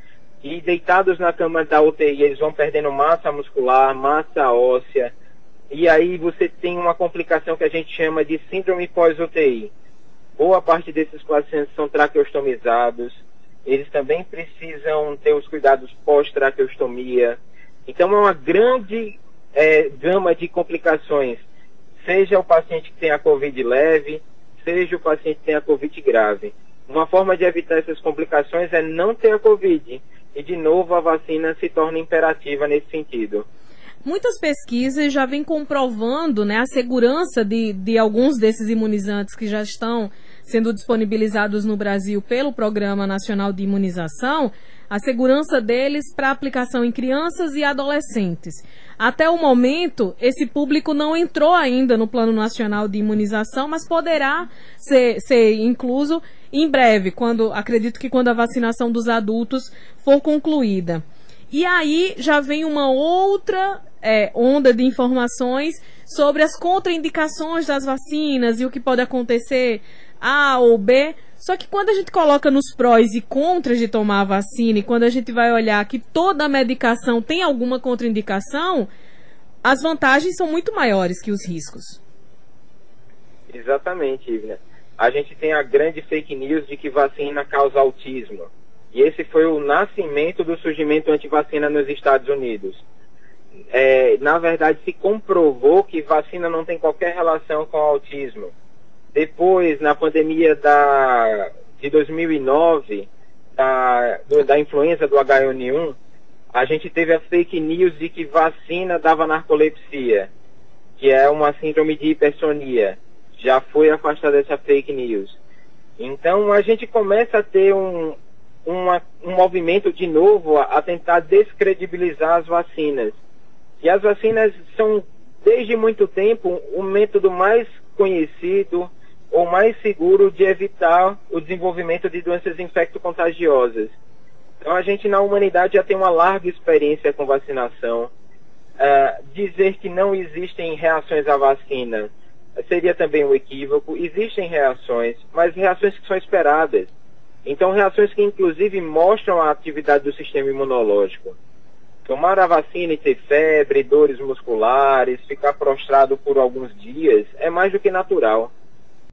e deitados na cama da UTI, eles vão perdendo massa muscular, massa óssea, e aí você tem uma complicação que a gente chama de síndrome pós-UTI. Boa parte desses pacientes são traqueostomizados, eles também precisam ter os cuidados pós-traqueostomia. Então é uma grande é, gama de complicações seja o paciente que tem a Covid leve, seja o paciente que tem a Covid grave. Uma forma de evitar essas complicações é não ter a Covid. E, de novo, a vacina se torna imperativa nesse sentido. Muitas pesquisas já vêm comprovando né, a segurança de, de alguns desses imunizantes que já estão sendo disponibilizados no Brasil pelo Programa Nacional de Imunização, a segurança deles para aplicação em crianças e adolescentes. Até o momento, esse público não entrou ainda no Plano Nacional de Imunização, mas poderá ser, ser incluso em breve, quando acredito que quando a vacinação dos adultos for concluída. E aí já vem uma outra é, onda de informações sobre as contraindicações das vacinas e o que pode acontecer A ou B. Só que quando a gente coloca nos prós e contras de tomar a vacina, e quando a gente vai olhar que toda medicação tem alguma contraindicação, as vantagens são muito maiores que os riscos. Exatamente, Ivna. A gente tem a grande fake news de que vacina causa autismo. E esse foi o nascimento do surgimento anti-vacina nos Estados Unidos. É, na verdade, se comprovou que vacina não tem qualquer relação com autismo. Depois, na pandemia da, de 2009, da, do, da influenza do H1N1, a gente teve a fake news de que vacina dava narcolepsia, que é uma síndrome de hipersonia. Já foi afastada essa fake news. Então a gente começa a ter um, uma, um movimento de novo a, a tentar descredibilizar as vacinas. E as vacinas são, desde muito tempo, o método mais conhecido, ou mais seguro de evitar o desenvolvimento de doenças infecto-contagiosas. Então a gente na humanidade já tem uma larga experiência com vacinação. Uh, dizer que não existem reações à vacina seria também um equívoco. Existem reações, mas reações que são esperadas. Então reações que inclusive mostram a atividade do sistema imunológico. Tomar a vacina e ter febre, dores musculares, ficar prostrado por alguns dias é mais do que natural.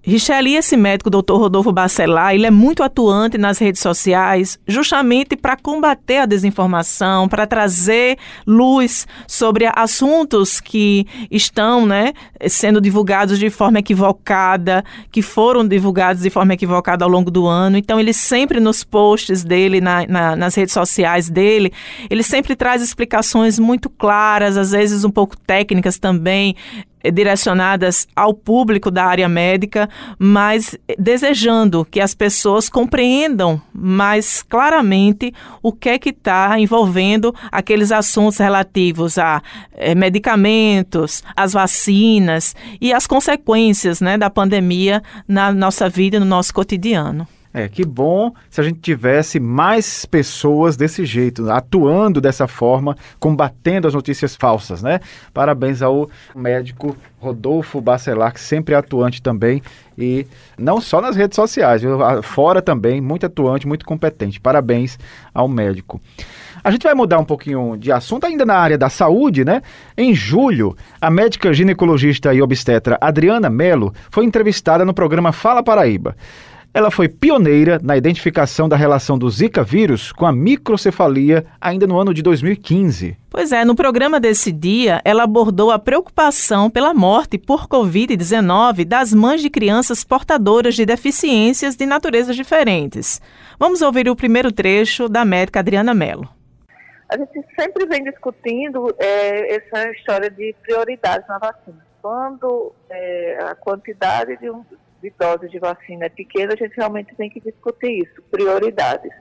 Richelle, esse médico, doutor Rodolfo Bacelar, ele é muito atuante nas redes sociais, justamente para combater a desinformação, para trazer luz sobre assuntos que estão né, sendo divulgados de forma equivocada, que foram divulgados de forma equivocada ao longo do ano. Então, ele sempre nos posts dele, na, na, nas redes sociais dele, ele sempre traz explicações muito claras, às vezes um pouco técnicas também, direcionadas ao público da área médica, mas desejando que as pessoas compreendam mais claramente o que é que está envolvendo aqueles assuntos relativos a eh, medicamentos, as vacinas e as consequências né, da pandemia na nossa vida, no nosso cotidiano. É, que bom se a gente tivesse mais pessoas desse jeito, atuando dessa forma, combatendo as notícias falsas, né? Parabéns ao médico Rodolfo Bacelar, que sempre é atuante também, e não só nas redes sociais, fora também, muito atuante, muito competente. Parabéns ao médico. A gente vai mudar um pouquinho de assunto, ainda na área da saúde, né? Em julho, a médica ginecologista e obstetra Adriana Melo foi entrevistada no programa Fala Paraíba. Ela foi pioneira na identificação da relação do Zika vírus com a microcefalia ainda no ano de 2015. Pois é, no programa desse dia, ela abordou a preocupação pela morte por Covid-19 das mães de crianças portadoras de deficiências de naturezas diferentes. Vamos ouvir o primeiro trecho da médica Adriana Mello. A gente sempre vem discutindo é, essa história de prioridades na vacina. Quando é, a quantidade de um, de doses de vacina é pequena, a gente realmente tem que discutir isso, prioridades.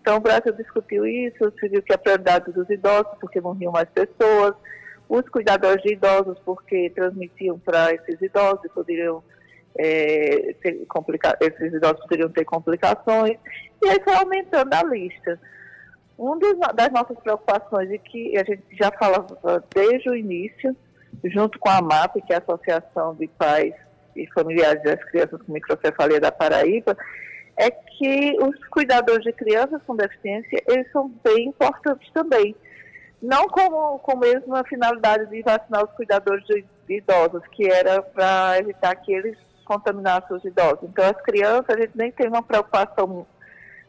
Então, o Brasil discutiu isso, se que a prioridade dos idosos, porque morriam mais pessoas, os cuidadores de idosos, porque transmitiam para esses idosos e poderiam é, ter complica esses idosos poderiam ter complicações, e aí foi aumentando a lista. Uma das nossas preocupações, e que a gente já falava desde o início, junto com a MAP, que é a Associação de Pais e familiares das crianças com microcefalia da Paraíba, é que os cuidadores de crianças com deficiência, eles são bem importantes também. Não como com a mesma finalidade de vacinar os cuidadores de, de idosos, que era para evitar que eles contaminassem os idosos. Então, as crianças, a gente nem tem uma preocupação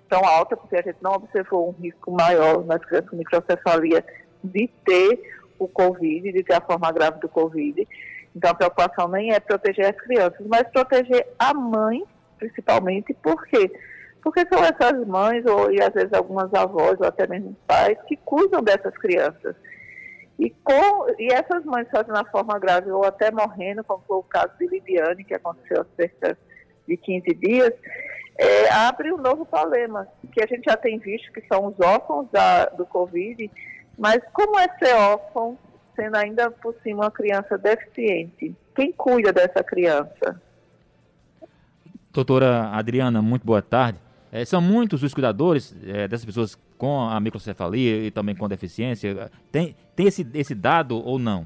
tão alta, porque a gente não observou um risco maior nas crianças com microcefalia de ter o Covid, de ter a forma grave do Covid. Então a preocupação nem é proteger as crianças, mas proteger a mãe, principalmente, por quê? Porque são essas mães, ou e às vezes algumas avós, ou até mesmo pais, que cuidam dessas crianças. E, com, e essas mães fazendo a forma grave ou até morrendo, como foi o caso de Lidiane, que aconteceu há cerca de 15 dias, é, abre um novo problema, que a gente já tem visto, que são os órfãos da, do Covid, mas como é ser órfão sendo ainda por cima uma criança deficiente. Quem cuida dessa criança? Doutora Adriana, muito boa tarde. É, são muitos os cuidadores é, dessas pessoas com a microcefalia e também com deficiência. Tem, tem esse, esse dado ou não?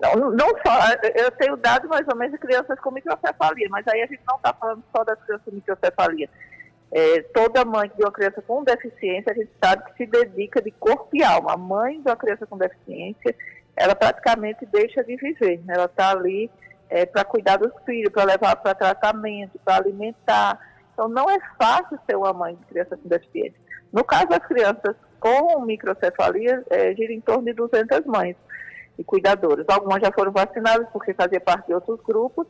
Não, não só. Eu tenho dado mais ou menos de crianças com microcefalia, mas aí a gente não está falando só das crianças com microcefalia. É, toda mãe de uma criança com deficiência, a gente sabe que se dedica de corpo e alma. A mãe de uma criança com deficiência, ela praticamente deixa de viver. Ela está ali é, para cuidar dos filhos, para levar para tratamento, para alimentar. Então, não é fácil ser uma mãe de criança com deficiência. No caso das crianças com microcefalia, é, gira em torno de 200 mães e cuidadoras. Algumas já foram vacinadas porque fazia parte de outros grupos,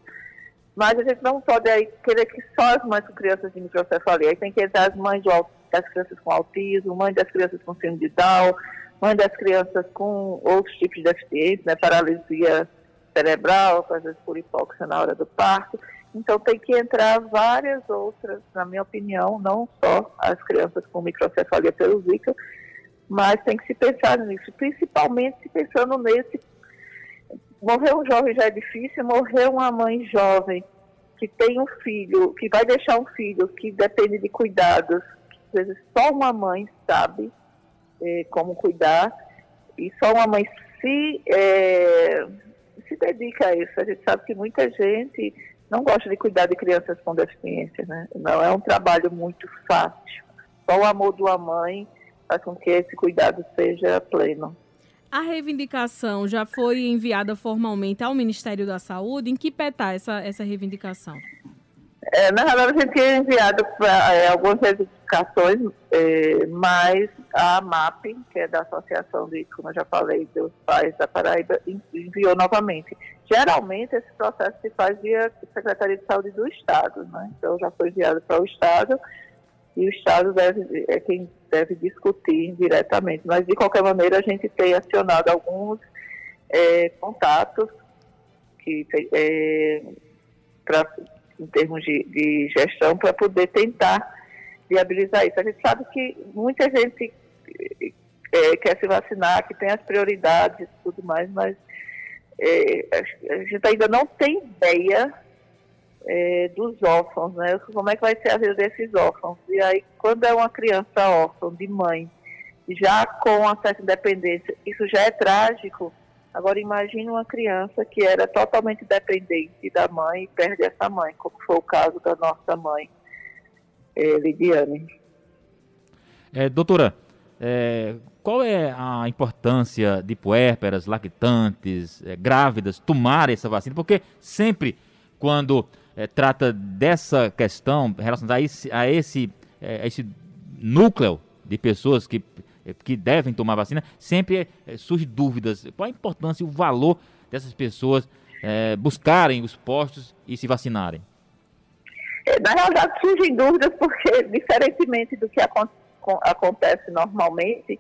mas a gente não pode aí querer que só as mães com crianças de microcefalia. Aí tem que entrar as mães das crianças com autismo, mães das crianças com síndrome de Down, mães das crianças com outros tipos de deficiência, né, paralisia cerebral, às por hipóxia na hora do parto. Então tem que entrar várias outras, na minha opinião, não só as crianças com microcefalia pelo Zika, mas tem que se pensar nisso, principalmente se pensando nesse morrer um jovem já é difícil, morrer uma mãe jovem que tem um filho, que vai deixar um filho que depende de cuidados, que às vezes só uma mãe sabe é, como cuidar, e só uma mãe se, é, se dedica a isso. A gente sabe que muita gente não gosta de cuidar de crianças com deficiência, né? Não é um trabalho muito fácil. Só o amor de uma mãe faz com que esse cuidado seja pleno. A reivindicação já foi enviada formalmente ao Ministério da Saúde? Em que pé está essa, essa reivindicação? É, na verdade, a gente tinha enviado pra, é, algumas reivindicações, é, mas a MAP, que é da Associação de, como eu já falei, dos pais da Paraíba, enviou novamente. Geralmente, esse processo se faz via Secretaria de Saúde do Estado, né? Então, já foi enviado para o Estado e o Estado deve, é quem deve discutir diretamente. Mas, de qualquer maneira, a gente tem acionado alguns é, contatos que, é, pra, em termos de, de gestão para poder tentar viabilizar isso. A gente sabe que muita gente é, quer se vacinar, que tem as prioridades e tudo mais, mas é, a gente ainda não tem ideia é, dos órfãos, né? Como é que vai ser a vida desses órfãos? E aí, quando é uma criança órfã de mãe, já com acesso independência, isso já é trágico. Agora imagine uma criança que era totalmente dependente da mãe e perde essa mãe, como foi o caso da nossa mãe, é, Lidiane. É, doutora, é, qual é a importância de puérperas, lactantes, é, grávidas tomarem essa vacina? Porque sempre quando é, trata dessa questão relacionada a esse, a esse, é, a esse núcleo de pessoas que, que devem tomar vacina, sempre é, surge dúvidas. Qual a importância e o valor dessas pessoas é, buscarem os postos e se vacinarem? É, na realidade, surgem dúvidas porque, diferentemente do que acontece normalmente,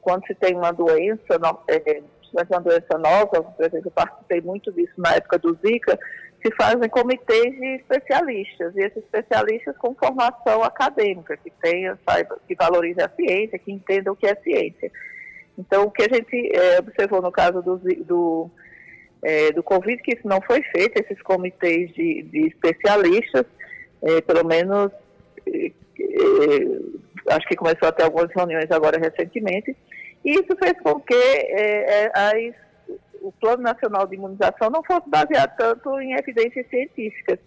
quando se tem uma doença, é, uma doença nova, por exemplo, eu participei muito disso na época do Zika, se fazem comitês de especialistas, e esses especialistas com formação acadêmica, que tenha, saiba, que valorize a ciência, que entenda o que é ciência. Então, o que a gente é, observou no caso do, do, é, do Covid, que isso não foi feito, esses comitês de, de especialistas, é, pelo menos, acho que começou a ter algumas reuniões agora recentemente, e isso fez com que as o Plano Nacional de Imunização não fosse baseado tanto em evidências científicas,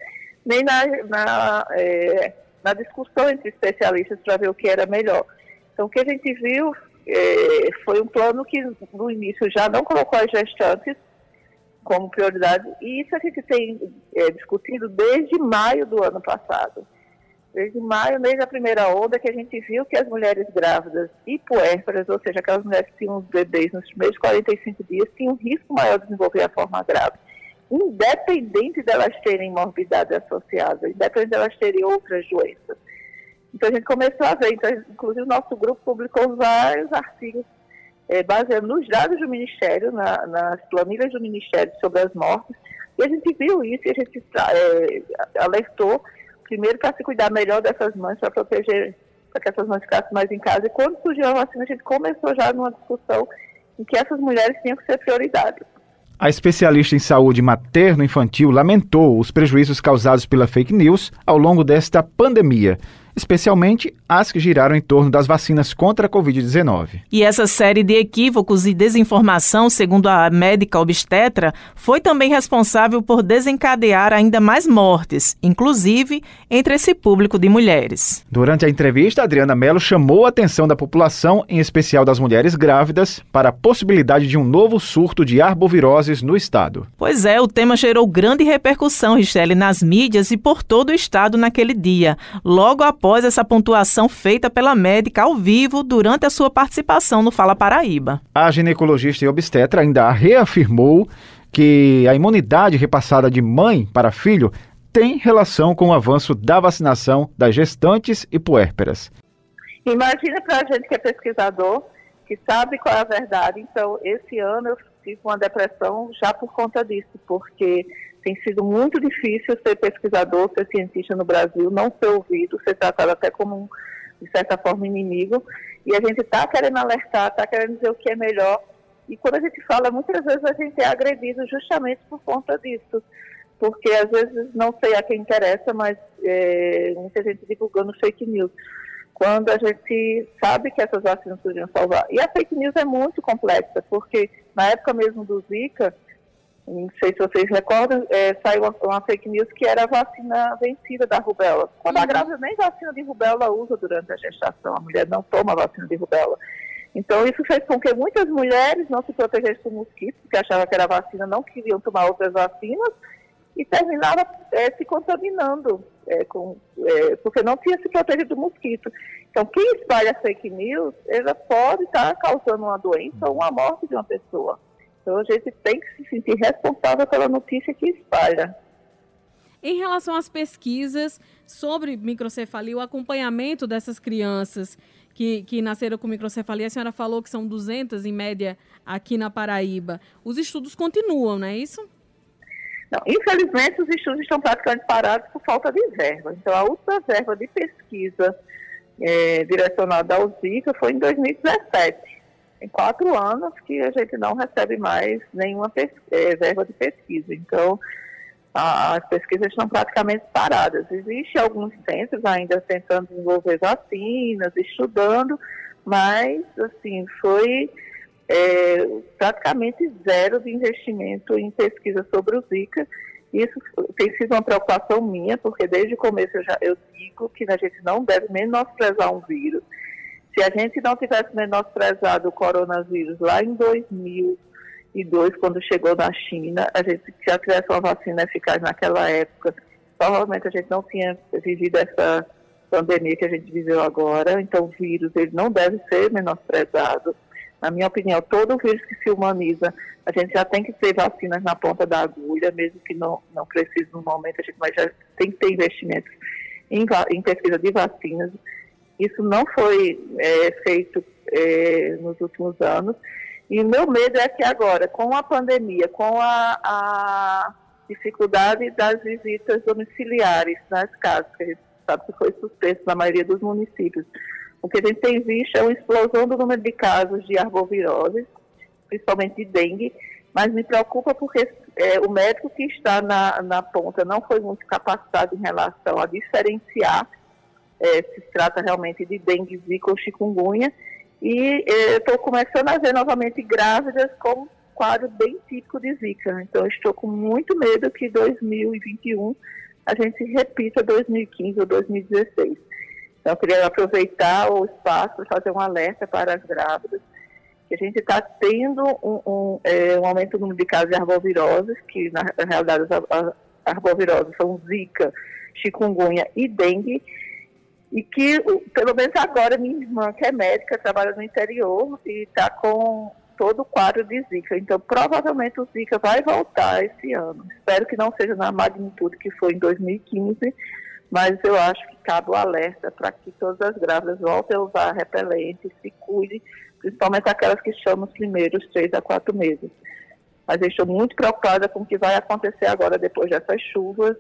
nem na, na, é, na discussão entre especialistas para ver o que era melhor. Então, o que a gente viu é, foi um plano que, no início, já não colocou as gestantes como prioridade, e isso a gente tem é, discutido desde maio do ano passado desde maio, desde a primeira onda, que a gente viu que as mulheres grávidas e puérperas, ou seja, aquelas mulheres que tinham os bebês nos primeiros 45 dias, tinham um risco maior de desenvolver a forma grave, independente delas terem morbidade associada, independente delas terem outras doenças. Então a gente começou a ver, então, inclusive o nosso grupo publicou vários artigos é, baseando nos dados do Ministério, na, nas planilhas do Ministério sobre as mortes, e a gente viu isso e a gente é, alertou primeiro para se cuidar melhor dessas mães, para proteger, para que essas mães ficassem mais em casa. E quando surgiu a vacina, a gente começou já numa discussão em que essas mulheres tinham que ser prioridade. A especialista em saúde materno-infantil lamentou os prejuízos causados pela fake news ao longo desta pandemia especialmente as que giraram em torno das vacinas contra a Covid-19. E essa série de equívocos e desinformação, segundo a médica obstetra, foi também responsável por desencadear ainda mais mortes, inclusive entre esse público de mulheres. Durante a entrevista, Adriana Mello chamou a atenção da população, em especial das mulheres grávidas, para a possibilidade de um novo surto de arboviroses no estado. Pois é, o tema gerou grande repercussão, Richelle, nas mídias e por todo o estado naquele dia, logo após após essa pontuação feita pela médica ao vivo durante a sua participação no Fala Paraíba. A ginecologista e obstetra ainda reafirmou que a imunidade repassada de mãe para filho tem relação com o avanço da vacinação das gestantes e puérperas. Imagina para a gente que é pesquisador, que sabe qual é a verdade. Então, esse ano eu tive uma depressão já por conta disso, porque tem sido muito difícil ser pesquisador, ser cientista no Brasil, não ser ouvido, ser tratado até como, um, de certa forma, inimigo. E a gente está querendo alertar, está querendo dizer o que é melhor. E quando a gente fala, muitas vezes a gente é agredido justamente por conta disso. Porque às vezes não sei a quem interessa, mas é, muita gente divulgando fake news. Quando a gente sabe que essas vacinas podiam salvar. E a fake news é muito complexa, porque na época mesmo do Zika, não sei se vocês recordam, é, saiu uma, uma, fake news que era a vacina vencida da rubéola. Quando a grávida nem vacina de rubéola usa durante a gestação, a mulher não toma vacina de rubéola. Então, isso fez com que muitas mulheres não se protegessem do mosquito, porque achavam que era vacina, não queriam tomar outras vacinas, e terminava é, se contaminando, é, com, é, porque não tinha se protegido do mosquito. Então, quem espalha fake news, ela pode estar causando uma doença ou uma morte de uma pessoa. Então a gente tem que se sentir responsável pela notícia que espalha. Em relação às pesquisas sobre microcefalia, o acompanhamento dessas crianças que, que nasceram com microcefalia, a senhora falou que são 200 em média aqui na Paraíba. Os estudos continuam, não é isso? Não, infelizmente, os estudos estão praticamente parados por falta de verba. Então, a última verba de pesquisa é, direcionada ao Zika foi em 2017. Tem quatro anos que a gente não recebe mais nenhuma é, verba de pesquisa. Então, a, as pesquisas estão praticamente paradas. Existem alguns centros ainda tentando desenvolver vacinas, estudando, mas, assim, foi é, praticamente zero de investimento em pesquisa sobre o Zika. Isso tem sido uma preocupação minha, porque desde o começo eu, já, eu digo que a gente não deve menosprezar um vírus se a gente não tivesse menosprezado o coronavírus lá em 2002, quando chegou na China, a gente já tivesse uma vacina eficaz naquela época, provavelmente a gente não tinha vivido essa pandemia que a gente viveu agora. Então, o vírus ele não deve ser menosprezado. Na minha opinião, todo vírus que se humaniza, a gente já tem que ter vacinas na ponta da agulha, mesmo que não, não precise no momento, a gente mas já tem que ter investimentos em, em pesquisa de vacinas. Isso não foi é, feito é, nos últimos anos. E meu medo é que agora, com a pandemia, com a, a dificuldade das visitas domiciliares nas casas, que a gente sabe que foi suspenso na maioria dos municípios, o que a gente tem visto é uma explosão do número de casos de arbovirose, principalmente de dengue, mas me preocupa porque é, o médico que está na, na ponta não foi muito capacitado em relação a diferenciar é, se trata realmente de dengue, zika ou chikungunya. E é, estou começando a ver novamente grávidas com quadro bem típico de zika. Então estou com muito medo que 2021 a gente repita 2015 ou 2016. Então queria aproveitar o espaço para fazer um alerta para as grávidas que a gente está tendo um, um, é, um, aumento do número de casos de arboviroses, que na realidade as arboviroses são zika, chikungunya e dengue, e que, pelo menos agora, minha irmã, que é médica, trabalha no interior e está com todo o quadro de Zika. Então, provavelmente o Zika vai voltar esse ano. Espero que não seja na magnitude que foi em 2015, mas eu acho que cabe o alerta para que todas as grávidas voltem a usar repelente, se cuidem, principalmente aquelas que chamam os primeiros três a quatro meses. Mas eu estou muito preocupada com o que vai acontecer agora depois dessas chuvas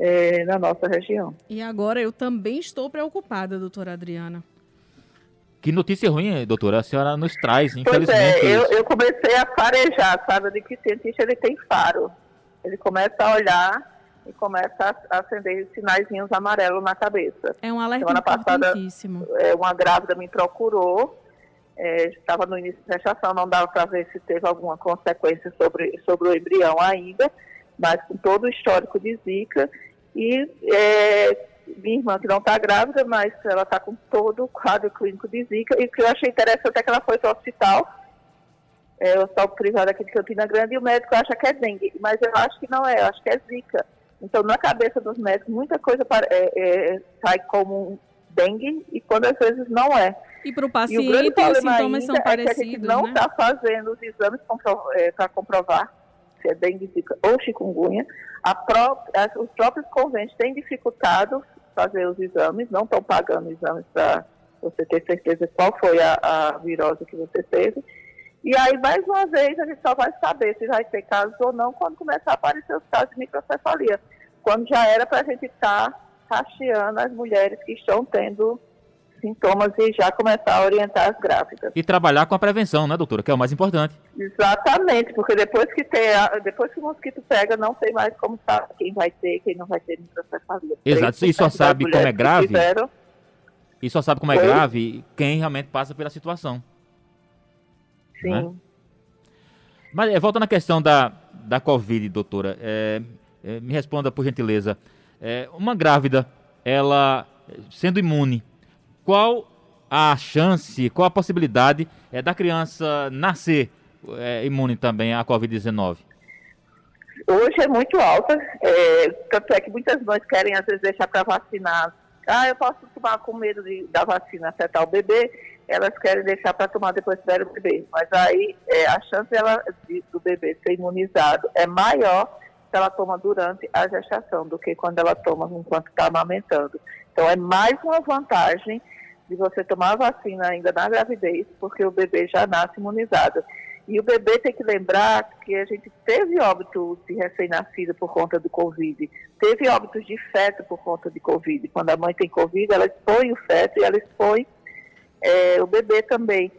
é, na nossa região. E agora eu também estou preocupada, doutora Adriana. Que notícia ruim, doutora, a senhora nos traz, infelizmente. Pois é, eu, eu, comecei a farejar, sabe, de que cientista ele tem faro. Ele começa a olhar e começa a acender sinaizinhos amarelos na cabeça. É um alerta Semana passada, é, uma grávida me procurou, é, estava no início da gestação, não dava para ver se teve alguma consequência sobre, sobre o embrião ainda, mas com todo o histórico de zika, e é, minha irmã, que não está grávida, mas ela está com todo o quadro clínico de Zika. E o que eu achei interessante é que ela foi para o hospital, é, o hospital privado aqui de Campina Grande, e o médico acha que é dengue. Mas eu acho que não é, eu acho que é Zika. Então, na cabeça dos médicos, muita coisa para, é, é, sai como dengue e quando às vezes não é. E para o paciente, os sintomas são parecidos, é que a gente não está né? fazendo os exames é, para comprovar se é dengue, ou chikungunya, os próprios convênios têm dificultado fazer os exames, não estão pagando exames para você ter certeza qual foi a, a, virose que você teve. E aí, mais uma vez, a gente só vai saber se vai ter casos ou não quando começar a aparecer os casos de microcefalia. Quando já era para a gente estar tá as mulheres que estão tendo sintomas e já começar a orientar as grávidas. E trabalhar com a prevenção, né, doutora? Que é o mais importante. Exatamente, porque depois que, ter, depois que o mosquito pega, não tem mais como saber quem vai ter, quem não vai ter microcefalia. Exato, e só sabe como é grave. Tiveram, e só sabe como é Foi? grave quem realmente passa pela situação. Sim. Né? Mas é, voltando à questão da, da Covid, doutora, é, é, me responda por gentileza. É, uma grávida, ela sendo imune, qual a chance, qual a possibilidade é, da criança nascer é, imune também à Covid-19? Hoje é muito alta, é, tanto é que muitas mães querem às vezes deixar para vacinar. Ah, eu posso tomar com medo de, da vacina afetar o bebê, elas querem deixar para tomar depois que o bebê. Mas aí é, a chance dela, de, do bebê ser imunizado é maior se ela toma durante a gestação do que quando ela toma enquanto está amamentando. Então é mais uma vantagem de você tomar a vacina ainda na gravidez, porque o bebê já nasce imunizado. E o bebê tem que lembrar que a gente teve óbito de recém-nascido por conta do Covid, teve óbitos de feto por conta de Covid. Quando a mãe tem Covid, ela expõe o feto e ela expõe é, o bebê também.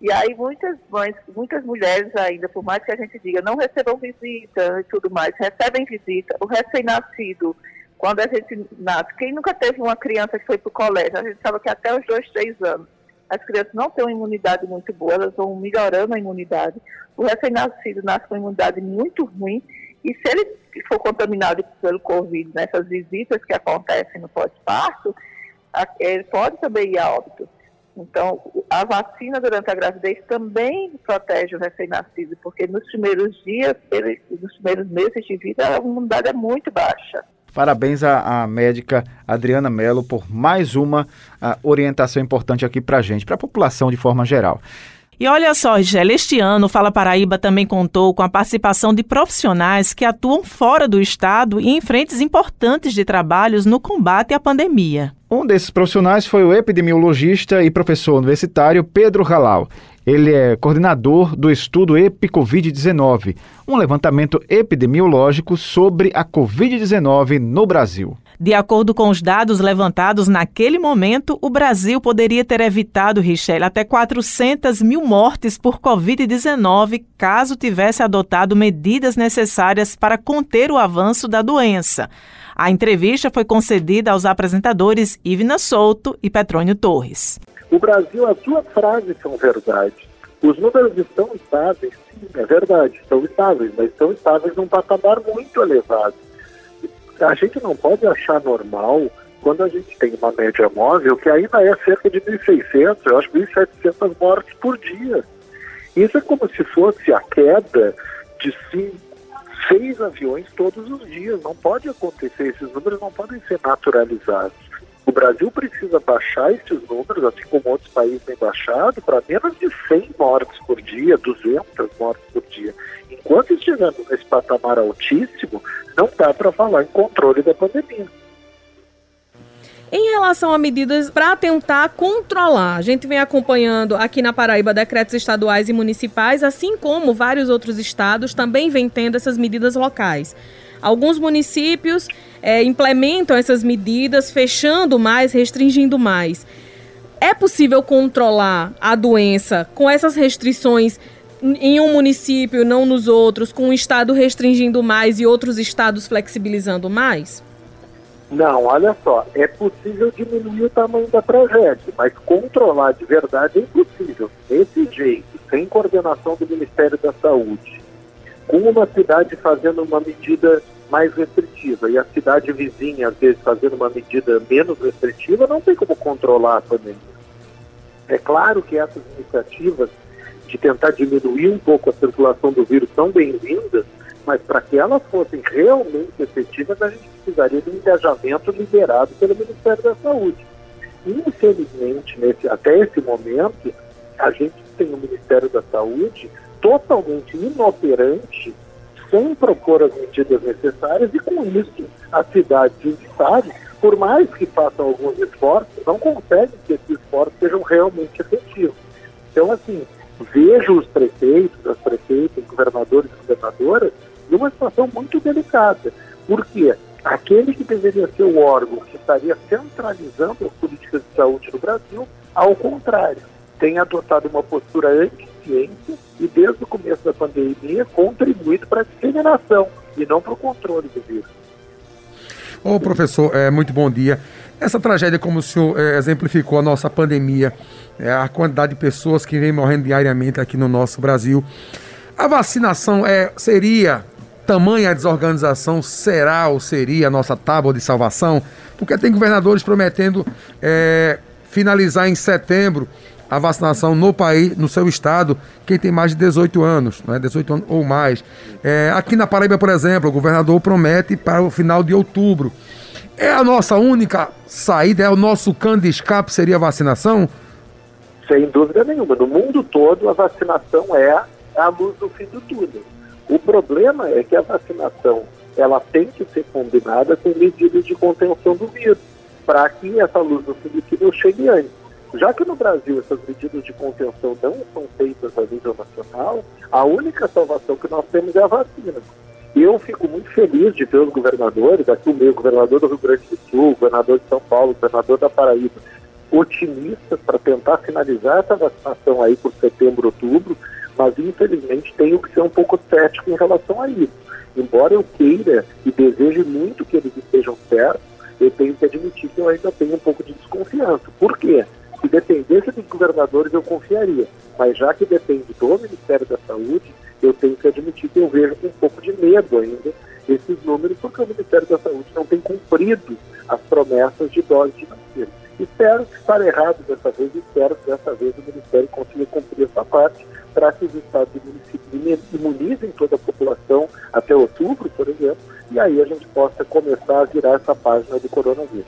E aí muitas mães, muitas mulheres ainda, por mais que a gente diga, não recebam visita e tudo mais, recebem visita. O recém-nascido, quando a gente nasce, quem nunca teve uma criança que foi para o colégio, a gente sabe que até os dois, três anos, as crianças não têm uma imunidade muito boa, elas vão melhorando a imunidade. O recém-nascido nasce com uma imunidade muito ruim e se ele for contaminado pelo Covid nessas visitas que acontecem no pós-parto, ele pode também ir a óbito. Então, a vacina durante a gravidez também protege o recém-nascido, porque nos primeiros dias, ele, nos primeiros meses de vida, a imunidade é muito baixa. Parabéns à, à médica Adriana Mello por mais uma orientação importante aqui para a gente, para a população de forma geral. E olha só, Rigélia, este ano o Fala Paraíba também contou com a participação de profissionais que atuam fora do estado e em frentes importantes de trabalhos no combate à pandemia. Um desses profissionais foi o epidemiologista e professor universitário Pedro Halal. Ele é coordenador do estudo EpiCovid-19, um levantamento epidemiológico sobre a Covid-19 no Brasil. De acordo com os dados levantados naquele momento, o Brasil poderia ter evitado, Richelle, até 400 mil mortes por Covid-19 caso tivesse adotado medidas necessárias para conter o avanço da doença. A entrevista foi concedida aos apresentadores Ivna Souto e Petrônio Torres. O Brasil, as duas frases são verdade. Os números estão estáveis, sim, é verdade, estão estáveis, mas estão estáveis num patamar muito elevado a gente não pode achar normal quando a gente tem uma média móvel que ainda é cerca de 1.600, eu acho 1.700 mortes por dia. Isso é como se fosse a queda de sim, seis aviões todos os dias. Não pode acontecer, esses números não podem ser naturalizados. O Brasil precisa baixar esses números, assim como outros países têm baixado, para menos de 100 mortes por dia, 200 mortes por dia. Enquanto estivermos nesse patamar altíssimo, não dá para falar em controle da pandemia. Em relação a medidas para tentar controlar, a gente vem acompanhando aqui na Paraíba decretos estaduais e municipais, assim como vários outros estados também vêm tendo essas medidas locais. Alguns municípios é, implementam essas medidas, fechando mais, restringindo mais. É possível controlar a doença com essas restrições em um município, não nos outros, com um estado restringindo mais e outros estados flexibilizando mais? Não, olha só, é possível diminuir o tamanho da tragédia, mas controlar de verdade é impossível. Desse jeito, sem coordenação do Ministério da Saúde, com uma cidade fazendo uma medida mais restritiva e a cidade vizinha, às vezes, fazendo uma medida menos restritiva, não tem como controlar a pandemia. É claro que essas iniciativas de tentar diminuir um pouco a circulação do vírus são bem-vindas, mas para que elas fossem realmente efetivas, a gente precisaria de um engajamento liderado pelo Ministério da Saúde. Infelizmente, nesse, até esse momento, a gente tem o Ministério da Saúde totalmente inoperante, sem propor as medidas necessárias, e com isso, as cidades e os estados, por mais que façam alguns esforços, não conseguem que esses esforços sejam realmente efetivos. Então, assim, vejo os prefeitos, as prefeitas, governadores e governadoras numa situação muito delicada. Porque aquele que deveria ser o órgão que estaria centralizando as políticas de saúde no Brasil, ao contrário, tem adotado uma postura anti-ciência e, desde o começo da pandemia, contribuído para a disseminação e não para o controle do vírus. Ô, professor, é, muito bom dia. Essa tragédia, como o senhor é, exemplificou, a nossa pandemia, é, a quantidade de pessoas que vem morrendo diariamente aqui no nosso Brasil. A vacinação é, seria tamanha desorganização será ou seria a nossa tábua de salvação? Porque tem governadores prometendo é, finalizar em setembro a vacinação no país, no seu estado, quem tem mais de 18 anos, né, 18 anos ou mais. É, aqui na Paraíba, por exemplo, o governador promete para o final de outubro. É a nossa única saída, é o nosso cano de escape, seria a vacinação? Sem dúvida nenhuma. No mundo todo, a vacinação é a luz do fim do túnel. O problema é que a vacinação ela tem que ser combinada com medidas de contenção do vírus, para que essa luz do fim do túnel chegue antes. Já que no Brasil essas medidas de contenção não são feitas a nível nacional, a única salvação que nós temos é a vacina. Eu fico muito feliz de ver os governadores, aqui o meu governador do Rio Grande do Sul, governador de São Paulo, governador da Paraíba, otimistas para tentar finalizar essa vacinação aí por setembro, outubro, mas infelizmente tenho que ser um pouco cético em relação a isso. Embora eu queira e deseje muito que eles estejam certos, eu tenho que admitir que eu ainda tenho um pouco de desconfiança. Por quê? Se dependesse dos governadores, eu confiaria. Mas já que depende do Ministério da Saúde, eu tenho que admitir que eu vejo um pouco de medo ainda esses números, porque o Ministério da Saúde não tem cumprido as promessas de doses de vacina. Espero estar errado dessa vez, espero que dessa vez o Ministério consiga cumprir essa parte para que os estados e municípios imunizem toda a população até outubro, por exemplo, e aí a gente possa começar a virar essa página do coronavírus.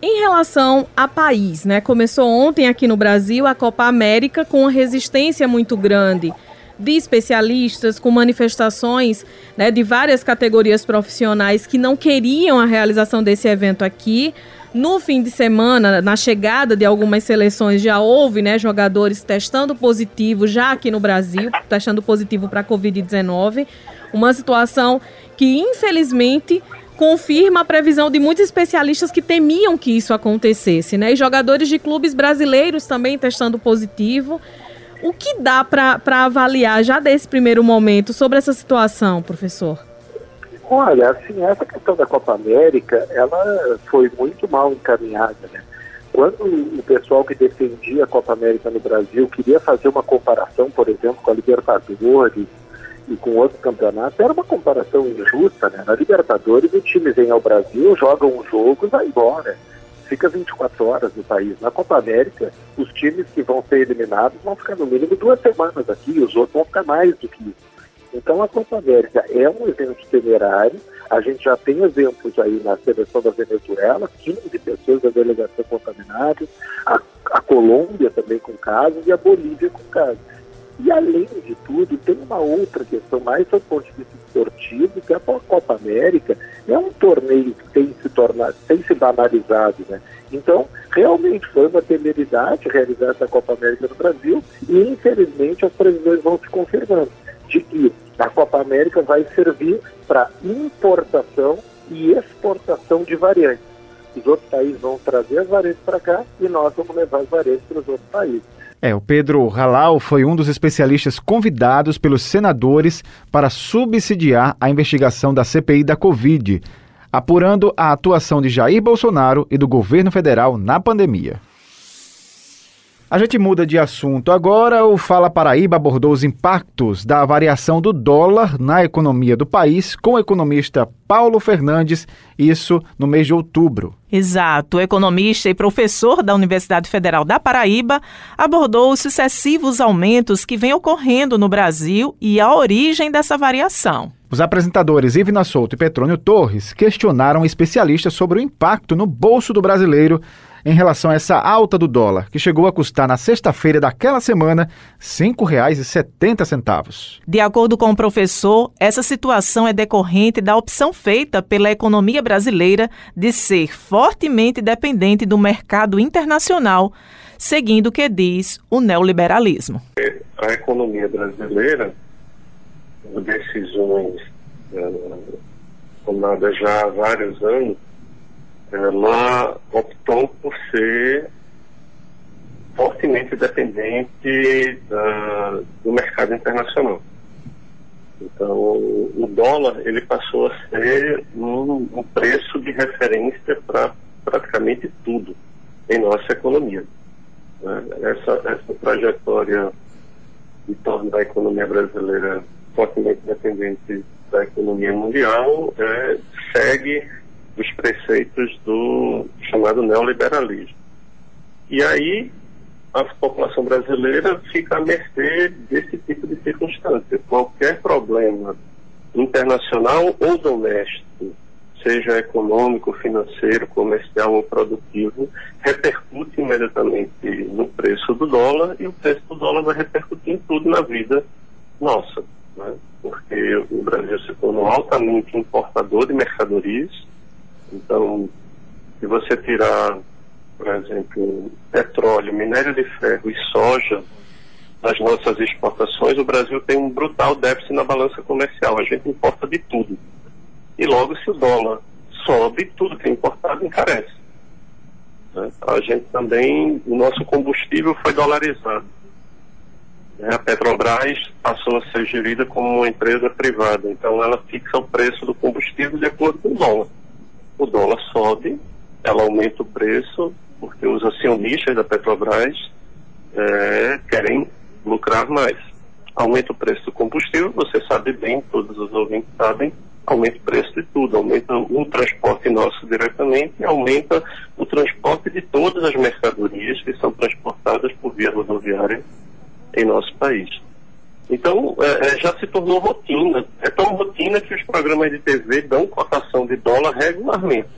Em relação a país, né? Começou ontem aqui no Brasil a Copa América com uma resistência muito grande de especialistas, com manifestações né, de várias categorias profissionais que não queriam a realização desse evento aqui. No fim de semana, na chegada de algumas seleções, já houve né, jogadores testando positivo, já aqui no Brasil, testando positivo para a Covid-19. Uma situação que, infelizmente, confirma a previsão de muitos especialistas que temiam que isso acontecesse, né? E jogadores de clubes brasileiros também testando positivo. O que dá para avaliar já desse primeiro momento sobre essa situação, professor? Olha, assim, essa questão da Copa América, ela foi muito mal encaminhada, né? Quando o pessoal que defendia a Copa América no Brasil queria fazer uma comparação, por exemplo, com a Libertadores e com outros campeonatos, era uma comparação injusta, né? Na Libertadores, o time vem ao Brasil, joga um jogo e vai embora. Fica 24 horas no país. Na Copa América, os times que vão ser eliminados vão ficar no mínimo duas semanas aqui, os outros vão ficar mais do que isso. Então a Copa América é um evento temerário. A gente já tem exemplos aí na seleção da Venezuela, 15 pessoas da delegação contaminadas, a, a Colômbia também com casos e a Bolívia com casos. E além de tudo, tem uma outra questão mais do ponto de vista esportivo, que é a Copa América é um torneio que tem se tornado, tem se banalizado, né? Então, realmente foi uma temeridade realizar essa Copa América no Brasil e infelizmente as previsões vão se confirmando de que a Copa América vai servir para importação e exportação de variantes. Os outros países vão trazer as variantes para cá e nós vamos levar as variantes para os outros países. É, o Pedro Halal foi um dos especialistas convidados pelos senadores para subsidiar a investigação da CPI da Covid, apurando a atuação de Jair Bolsonaro e do governo federal na pandemia. A gente muda de assunto agora. O Fala Paraíba abordou os impactos da variação do dólar na economia do país com o economista Paulo Fernandes, isso no mês de outubro. Exato. O economista e professor da Universidade Federal da Paraíba abordou os sucessivos aumentos que vêm ocorrendo no Brasil e a origem dessa variação. Os apresentadores Ivna Souto e Petrônio Torres questionaram especialistas sobre o impacto no bolso do brasileiro em relação a essa alta do dólar, que chegou a custar na sexta-feira daquela semana R$ 5,70. De acordo com o professor, essa situação é decorrente da opção feita pela economia brasileira de ser fortemente dependente do mercado internacional, seguindo o que diz o neoliberalismo. A economia brasileira, decisões eh, tomadas já há vários anos, ela optou por ser fortemente dependente uh, do mercado internacional. Então, o dólar ele passou a ser um, um preço de referência para praticamente tudo em nossa economia. Né? Essa, essa trajetória de torno da economia brasileira fortemente dependente da economia mundial é, segue os preceitos do chamado neoliberalismo. E aí a população brasileira fica à mercê desse tipo de circunstância. Qualquer problema internacional ou doméstico, seja econômico, financeiro, comercial ou produtivo, repercute imediatamente no preço do dólar e o preço do dólar vai repercutir em tudo na vida nossa. Né? Porque o Brasil se tornou altamente importador de mercadorias. Então, se você tirar, por exemplo, petróleo, minério de ferro e soja das nossas exportações, o Brasil tem um brutal déficit na balança comercial. A gente importa de tudo. E logo, se o dólar sobe, tudo que é importado encarece. Né? A gente também, o nosso combustível foi dolarizado. Né? A Petrobras passou a ser gerida como uma empresa privada, então ela fixa o preço do combustível de acordo com o dólar. O dólar sobe, ela aumenta o preço, porque os acionistas da Petrobras é, querem lucrar mais. Aumenta o preço do combustível, você sabe bem, todos os ouvintes sabem, aumenta o preço de tudo, aumenta o transporte nosso diretamente aumenta o transporte de todas as mercadorias que são transportadas por via rodoviária em nosso país. Então, é, é já se tornou rotina. É tão rotina que os programas de TV dão cotação de dólar regularmente.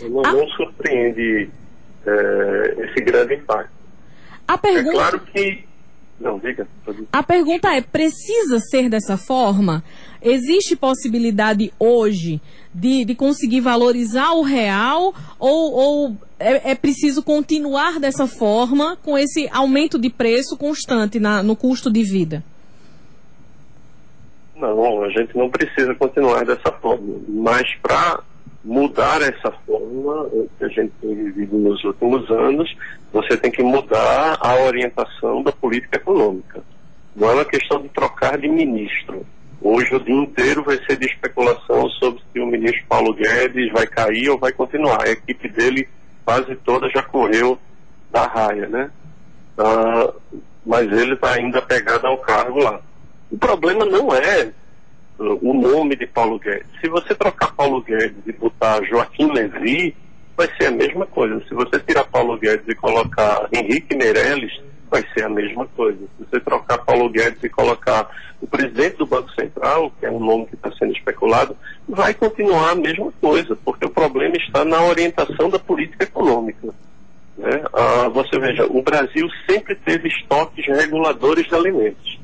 Não, ah. não surpreende é, esse grande impacto. A pergunta... É claro que não, diga. A pergunta é: precisa ser dessa forma? Existe possibilidade hoje de, de conseguir valorizar o real ou, ou é, é, preciso continuar dessa forma com esse aumento de preço constante na, no custo de vida? Não, a gente não precisa continuar dessa forma. Mas para mudar essa forma que a gente tem vivido nos últimos anos, você tem que mudar a orientação da política econômica. Não é uma questão de trocar de ministro. Hoje o dia inteiro vai ser de especulação sobre se o ministro Paulo Guedes vai cair ou vai continuar. A equipe dele quase toda já correu da raia, né? Ah, mas ele está ainda pegado ao cargo lá. O problema não é o nome de Paulo Guedes. Se você trocar Paulo Guedes e botar Joaquim Levi, vai ser a mesma coisa. Se você tirar Paulo Guedes e colocar Henrique Meirelles, vai ser a mesma coisa. Se você trocar Paulo Guedes e colocar o presidente do Banco Central, que é um nome que está sendo especulado, vai continuar a mesma coisa, porque o problema está na orientação da política econômica. Né? Ah, você veja, o Brasil sempre teve estoques reguladores de alimentos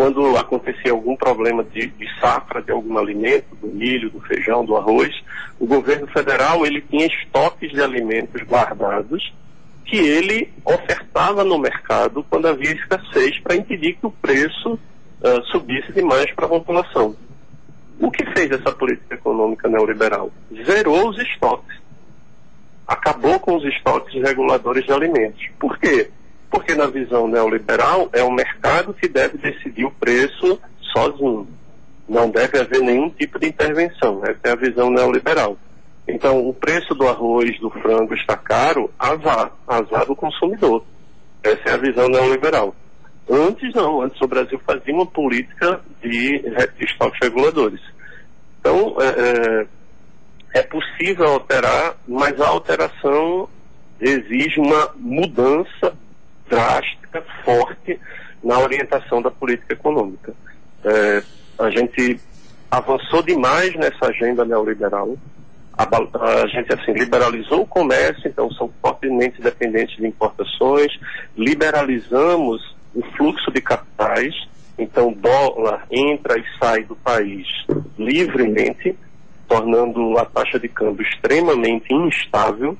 quando acontecia algum problema de, de, safra de algum alimento, do milho, do feijão, do arroz, o governo federal ele tinha estoques de alimentos guardados que ele ofertava no mercado quando havia escassez para impedir que o preço uh, subisse demais para a população. O que fez essa política econômica neoliberal? Zerou os estoques. Acabou com os estoques reguladores de alimentos. Por quê? Porque na visão neoliberal é o mercado que deve decidir o preço sozinho. Não deve haver nenhum tipo de intervenção. Essa é a visão neoliberal. Então, o preço do arroz, do frango está caro, azar, azar do consumidor. Essa é a visão neoliberal. Antes não, antes o Brasil fazia uma política de estoques reguladores. Então, é, é possível alterar, mas a alteração exige uma mudança drástica, forte na orientação da política econômica. É, a gente avançou demais nessa agenda neoliberal. A, a, gente assim liberalizou o comércio, então são fortemente dependentes de importações. Liberalizamos o fluxo de capitais, então dólar entra e sai do país livremente, tornando a taxa de câmbio extremamente instável.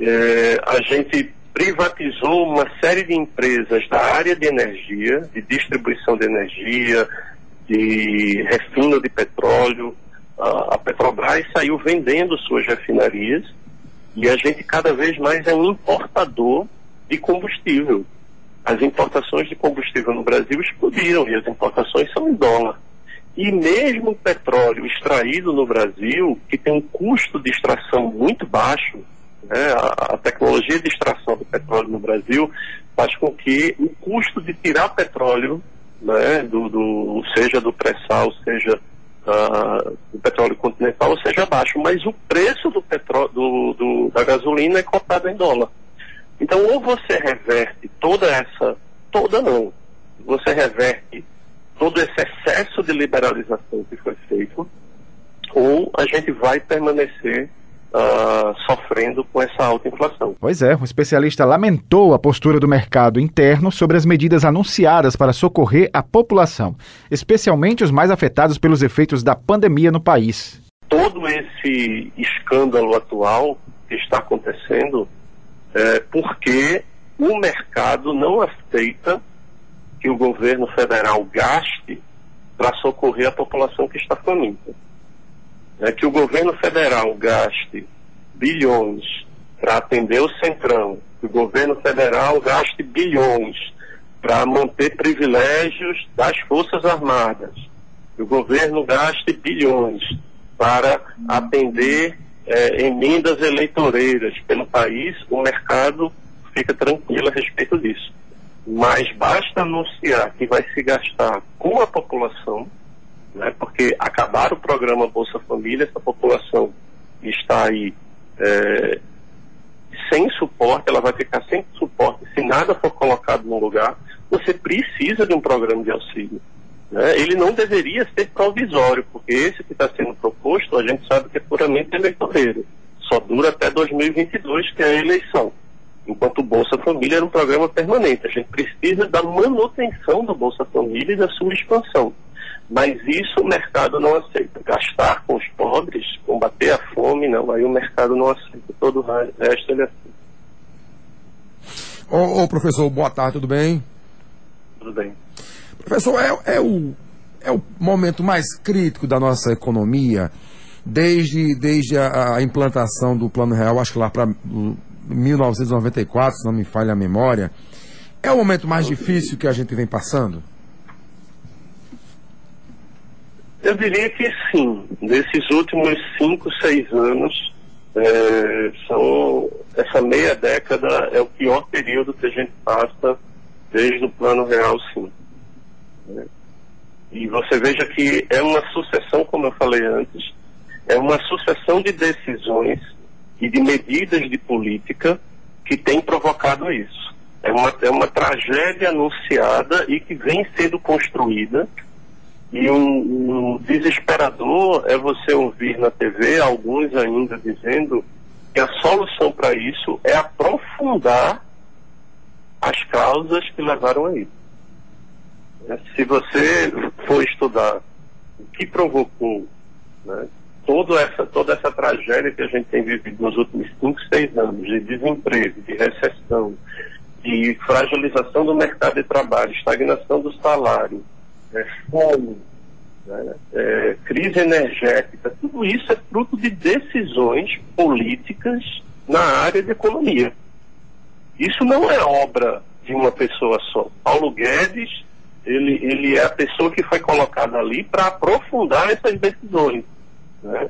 É, a gente privatizou uma série de empresas da área de energia, de distribuição de energia, de refino de petróleo. A Petrobras saiu vendendo suas refinarias e a gente cada vez mais é um importador de combustível. As importações de combustível no Brasil explodiram e as importações são em dólar. E mesmo o petróleo extraído no Brasil, que tem um custo de extração muito baixo, né? A, a, tecnologia de extração do petróleo no Brasil faz com que o custo de tirar petróleo né, do, do, seja do pré-sal, seja uh, do petróleo continental, seja baixo, mas o preço do petróleo, do, do, da gasolina é cotado em dólar. Então, ou você reverte toda essa, toda não, você reverte todo esse excesso de liberalização que foi feito, ou a gente vai permanecer uh, sofrendo com essa alta inflação. Pois é, o especialista lamentou a postura do mercado interno sobre as medidas anunciadas para socorrer a população, especialmente os mais afetados pelos efeitos da pandemia no país. Todo esse escândalo atual que está acontecendo é porque o mercado não aceita que o governo federal gaste para socorrer a população que está faminta é que o governo federal gaste bilhões para atender o Centrão, que o governo federal gaste bilhões para manter privilégios das Forças Armadas, que o governo gaste bilhões para atender é, emendas eleitoreiras pelo país, o mercado fica tranquilo a respeito disso. Mas basta anunciar que vai se gastar com a população, né? porque acabar o programa Bolsa Família, essa população está aí é, sem suporte, ela vai ficar sem suporte se nada for colocado no lugar. Você precisa de um programa de auxílio. Né? Ele não deveria ser provisório, porque esse que está sendo proposto, a gente sabe que é puramente eleitoreiro. Só dura até 2022, que é a eleição. Enquanto o Bolsa Família era um programa permanente. A gente precisa da manutenção do Bolsa Família e da sua expansão. Mas isso o mercado não aceita. Gastar com os pobres, combater a fome, não. Aí o mercado não aceita. Todo o resto ele aceita. Ô, ô professor, boa tarde, tudo bem? Tudo bem. Professor, é, é, o, é o momento mais crítico da nossa economia desde, desde a, a implantação do Plano Real, acho que lá para 1994, se não me falha a memória. É o momento mais difícil que a gente vem passando? Eu diria que sim. Desses últimos cinco, seis anos, é, são, essa meia década é o pior período que a gente passa desde o Plano Real, sim. É. E você veja que é uma sucessão, como eu falei antes, é uma sucessão de decisões e de medidas de política que tem provocado isso. É uma, é uma tragédia anunciada e que vem sendo construída e um, um desesperador é você ouvir na TV alguns ainda dizendo que a solução para isso é aprofundar as causas que levaram a isso. É, se você for estudar o que provocou né, toda, essa, toda essa tragédia que a gente tem vivido nos últimos 5, 6 anos, de desemprego, de recessão, de fragilização do mercado de trabalho, estagnação do salário, é, fome, né, é, crise energética, tudo isso é fruto de decisões políticas na área de economia. Isso não é obra de uma pessoa só. Paulo Guedes, ele, ele é a pessoa que foi colocada ali para aprofundar essas decisões. Né?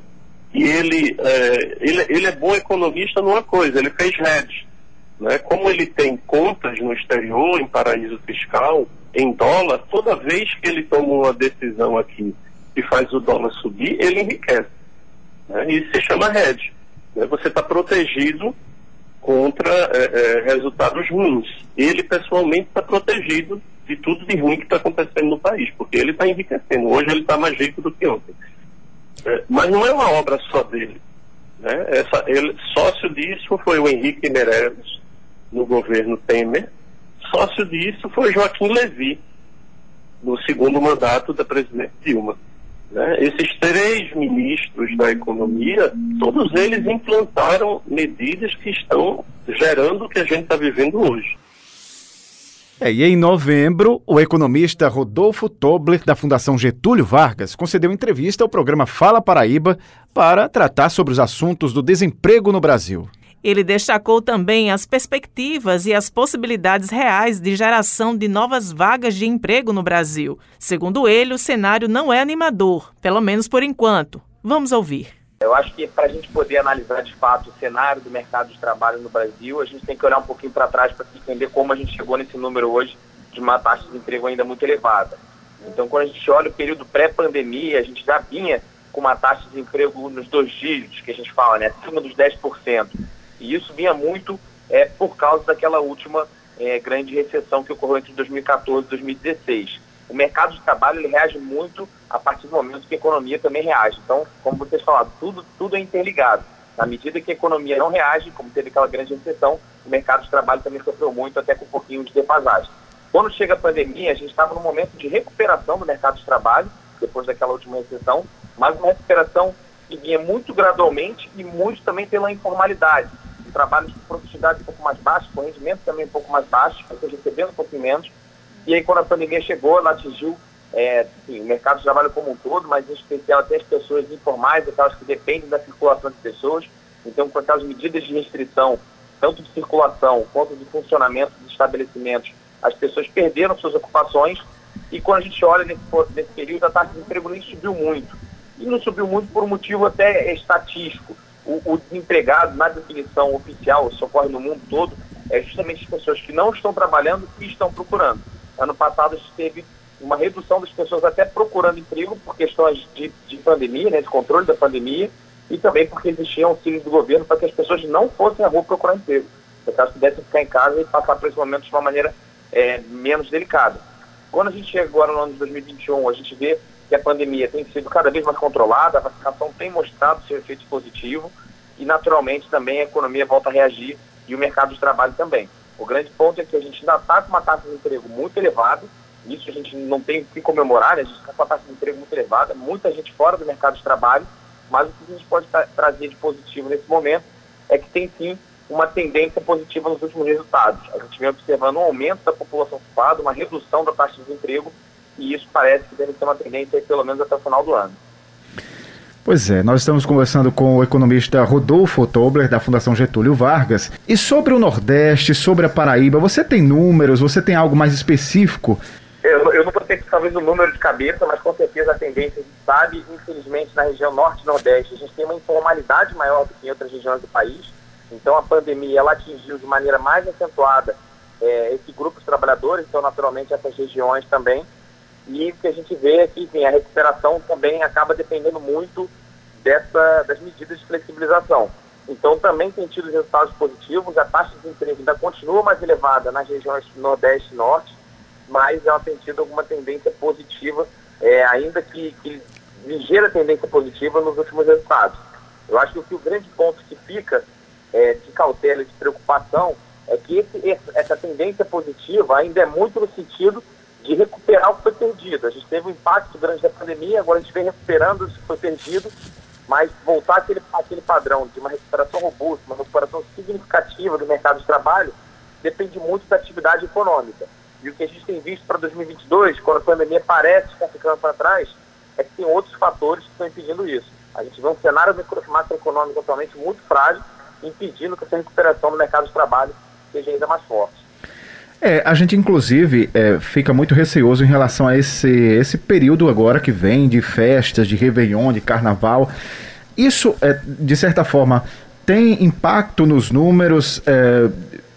E ele, é, ele, ele é bom economista numa coisa, ele fez hedge. Né? Como ele tem contas no exterior, em paraíso fiscal, em dólar, toda vez que ele toma uma decisão aqui que faz o dólar subir, ele enriquece. Né? Isso se chama hedge. Né? Você está protegido contra é, é, resultados ruins. Ele, pessoalmente, está protegido de tudo de ruim que está acontecendo no país, porque ele está enriquecendo. Hoje ele está mais rico do que ontem. É, mas não é uma obra só dele. Né? Essa, ele, sócio disso foi o Henrique Meirelles, no governo Temer, Sócio disso foi Joaquim Levi, no segundo mandato da presidente Dilma. Né? Esses três ministros da economia, todos eles implantaram medidas que estão gerando o que a gente está vivendo hoje. É, e em novembro, o economista Rodolfo Tobler, da Fundação Getúlio Vargas, concedeu entrevista ao programa Fala Paraíba para tratar sobre os assuntos do desemprego no Brasil. Ele destacou também as perspectivas e as possibilidades reais de geração de novas vagas de emprego no Brasil. Segundo ele, o cenário não é animador, pelo menos por enquanto. Vamos ouvir. Eu acho que para a gente poder analisar de fato o cenário do mercado de trabalho no Brasil, a gente tem que olhar um pouquinho para trás para entender como a gente chegou nesse número hoje de uma taxa de desemprego ainda muito elevada. Então, quando a gente olha o período pré-pandemia, a gente já vinha com uma taxa de desemprego nos dois dígitos, que a gente fala, né, acima dos 10%. E isso vinha muito é, por causa daquela última é, grande recessão que ocorreu entre 2014 e 2016. O mercado de trabalho ele reage muito a partir do momento que a economia também reage. Então, como vocês falaram, tudo, tudo é interligado. Na medida que a economia não reage, como teve aquela grande recessão, o mercado de trabalho também sofreu muito, até com um pouquinho de defasagem. Quando chega a pandemia, a gente estava num momento de recuperação do mercado de trabalho, depois daquela última recessão, mas uma recuperação que vinha muito gradualmente e muito também pela informalidade. Um trabalho de produtividade um pouco mais baixo, com rendimento também um pouco mais baixo, pessoas recebendo um pouco menos. E aí, quando a pandemia chegou, ela atingiu é, enfim, o mercado de trabalho como um todo, mas em especial até as pessoas informais, aquelas que dependem da circulação de pessoas. Então, com aquelas medidas de restrição, tanto de circulação quanto de funcionamento dos estabelecimentos, as pessoas perderam suas ocupações e quando a gente olha nesse, nesse período, a taxa de desemprego nem subiu muito. E não subiu muito por um motivo até estatístico. O, o desempregado, na definição oficial, isso ocorre no mundo todo, é justamente as pessoas que não estão trabalhando e estão procurando. Ano passado a gente teve uma redução das pessoas até procurando emprego por questões de, de pandemia, né, de controle da pandemia, e também porque existiam auxílios do governo para que as pessoas não fossem à rua procurar emprego. Se caso pudessem ficar em casa e passar por esse momento de uma maneira é, menos delicada. Quando a gente chega agora no ano de 2021, a gente vê que a pandemia tem sido cada vez mais controlada, a vacinação tem mostrado seu efeito positivo e, naturalmente, também a economia volta a reagir e o mercado de trabalho também. O grande ponto é que a gente ainda está com uma taxa de emprego muito elevada, isso a gente não tem que comemorar, né? a gente está com uma taxa de emprego muito elevada, muita gente fora do mercado de trabalho, mas o que a gente pode tra trazer de positivo nesse momento é que tem sim uma tendência positiva nos últimos resultados. A gente vem observando um aumento da população ocupada, uma redução da taxa de desemprego, e isso parece que deve ser uma tendência pelo menos até o final do ano. Pois é, nós estamos conversando com o economista Rodolfo Tobler, da Fundação Getúlio Vargas. E sobre o Nordeste, sobre a Paraíba, você tem números, você tem algo mais específico? Eu, eu não vou ter talvez o número de cabeça, mas com certeza a tendência a gente sabe, infelizmente, na região Norte e Nordeste, a gente tem uma informalidade maior do que em outras regiões do país. Então a pandemia ela atingiu de maneira mais acentuada é, esse grupo de trabalhadores, então naturalmente essas regiões também. E o que a gente vê é que enfim, a recuperação também acaba dependendo muito dessa, das medidas de flexibilização. Então também tem tido resultados positivos, a taxa de desemprego ainda continua mais elevada nas regiões Nordeste e Norte, mas ela tem tido alguma tendência positiva, é, ainda que, que ligeira tendência positiva nos últimos resultados. Eu acho que o, que o grande ponto que fica é, de cautela e de preocupação é que esse, essa tendência positiva ainda é muito no sentido de recuperar o que foi perdido. A gente teve um impacto grande da pandemia, agora a gente vem recuperando o que foi perdido, mas voltar aquele, aquele padrão de uma recuperação robusta, uma recuperação significativa do mercado de trabalho, depende muito da atividade econômica. E o que a gente tem visto para 2022, quando a pandemia parece estar ficando para trás, é que tem outros fatores que estão impedindo isso. A gente vê um cenário macroeconômico atualmente muito frágil, impedindo que essa recuperação no mercado de trabalho seja ainda mais forte. É, a gente inclusive é, fica muito receoso em relação a esse, esse período agora que vem de festas, de Réveillon, de Carnaval. Isso, é, de certa forma, tem impacto nos números é,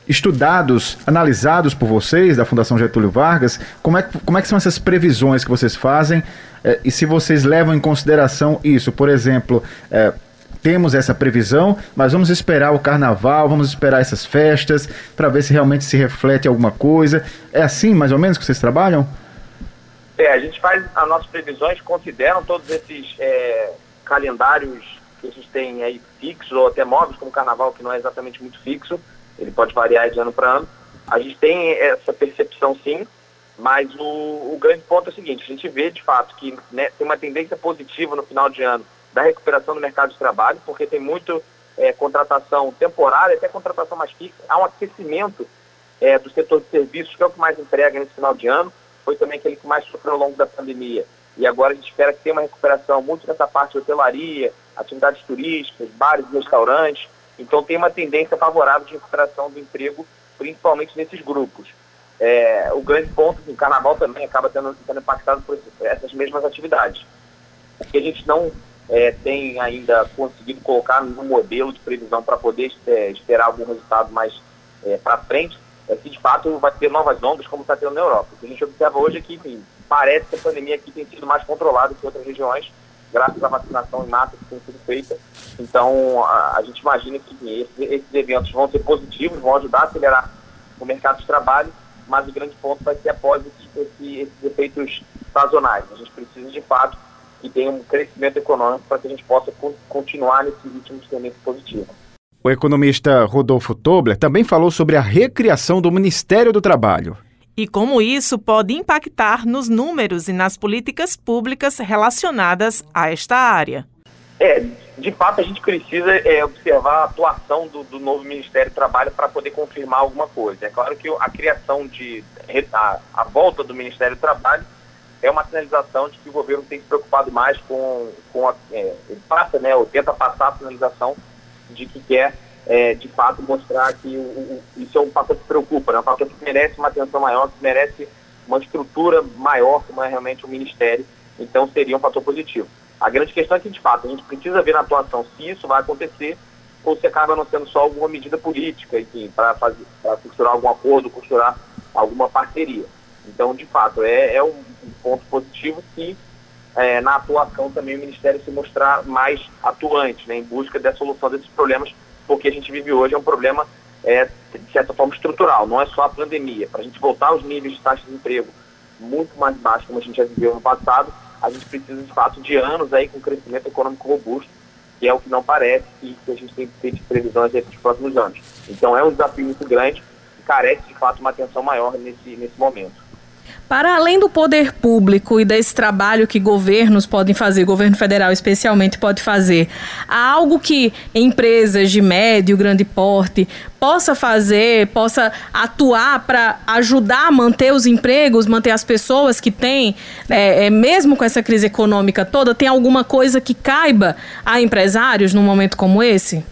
estudados, analisados por vocês, da Fundação Getúlio Vargas? Como é, como é que são essas previsões que vocês fazem? É, e se vocês levam em consideração isso, por exemplo, é, temos essa previsão, mas vamos esperar o carnaval, vamos esperar essas festas para ver se realmente se reflete alguma coisa. É assim, mais ou menos, que vocês trabalham? É, a gente faz as nossas previsões, consideram todos esses é, calendários que gente tem aí fixos ou até móveis, como o carnaval, que não é exatamente muito fixo, ele pode variar de ano para ano. A gente tem essa percepção sim, mas o, o, grande ponto é o seguinte, a gente vê de fato que né, tem uma tendência positiva no final de ano da recuperação do mercado de trabalho, porque tem muito é, contratação temporária, até contratação mais fixa. Há um aquecimento é, do setor de serviços, que é o que mais entrega nesse final de ano, foi também aquele que mais sofreu ao longo da pandemia. E agora a gente espera que tenha uma recuperação muito nessa parte de hotelaria, atividades turísticas, bares e restaurantes. Então tem uma tendência favorável de recuperação do emprego, principalmente nesses grupos. É, o grande ponto, o carnaval também acaba sendo impactado por essas mesmas atividades. Porque a gente não é, tem ainda conseguido colocar no modelo de previsão para poder é, esperar algum resultado mais é, para frente, é se de fato vai ter novas ondas como está tendo na Europa. O que a gente observa hoje é que, enfim, parece que a pandemia aqui tem sido mais controlada que outras regiões, graças à vacinação em massa que tem sido feita. Então, a, a gente imagina que esses, esses, eventos vão ser positivos, vão ajudar a acelerar o mercado de trabalho, mas o grande ponto vai ser após esses, esses efeitos sazonais. A gente precisa, de fato, que tenha um crescimento econômico para que a gente possa continuar nesse ritmo de tendência positiva. O economista Rodolfo Tobler também falou sobre a recriação do Ministério do Trabalho. E como isso pode impactar nos números e nas políticas públicas relacionadas a esta área. É, de fato, a gente precisa é, observar a atuação do, do, novo Ministério do Trabalho para poder confirmar alguma coisa. É claro que a criação de. a, a volta do Ministério do Trabalho é uma sinalização de que o governo tem se preocupado mais com, com a, é, ele passa, né, ou tenta passar a sinalização de que quer, é, de fato, mostrar que o, o, isso é um fator que preocupa, né, um fator que merece uma atenção maior, que merece uma estrutura maior, como é realmente o Ministério, então seria um fator positivo. A grande questão é que, de fato, a gente precisa ver na atuação se isso vai acontecer ou se acaba não sendo só alguma medida política, enfim, para costurar algum acordo, costurar alguma parceria. Então, de fato, é, é um, ponto positivo se é, na atuação também o Ministério se mostrar mais atuante né, em busca da solução desses problemas, porque a gente vive hoje é um problema, é, de certa forma, estrutural, não é só a pandemia. Para a gente voltar aos níveis de taxa de emprego muito mais baixos, como a gente já viveu no passado, a gente precisa, de fato, de anos aí com crescimento econômico robusto, que é o que não parece e que a gente tem que ter de previsões para os próximos anos. Então, é um desafio muito grande e carece, de fato, uma atenção maior nesse, nesse momento. Para além do poder público e desse trabalho que governos podem fazer, governo federal especialmente pode fazer, há algo que empresas de médio, grande porte possa fazer, possa atuar para ajudar a manter os empregos, manter as pessoas que têm, é, é, mesmo com essa crise econômica toda, tem alguma coisa que caiba a empresários num momento como esse?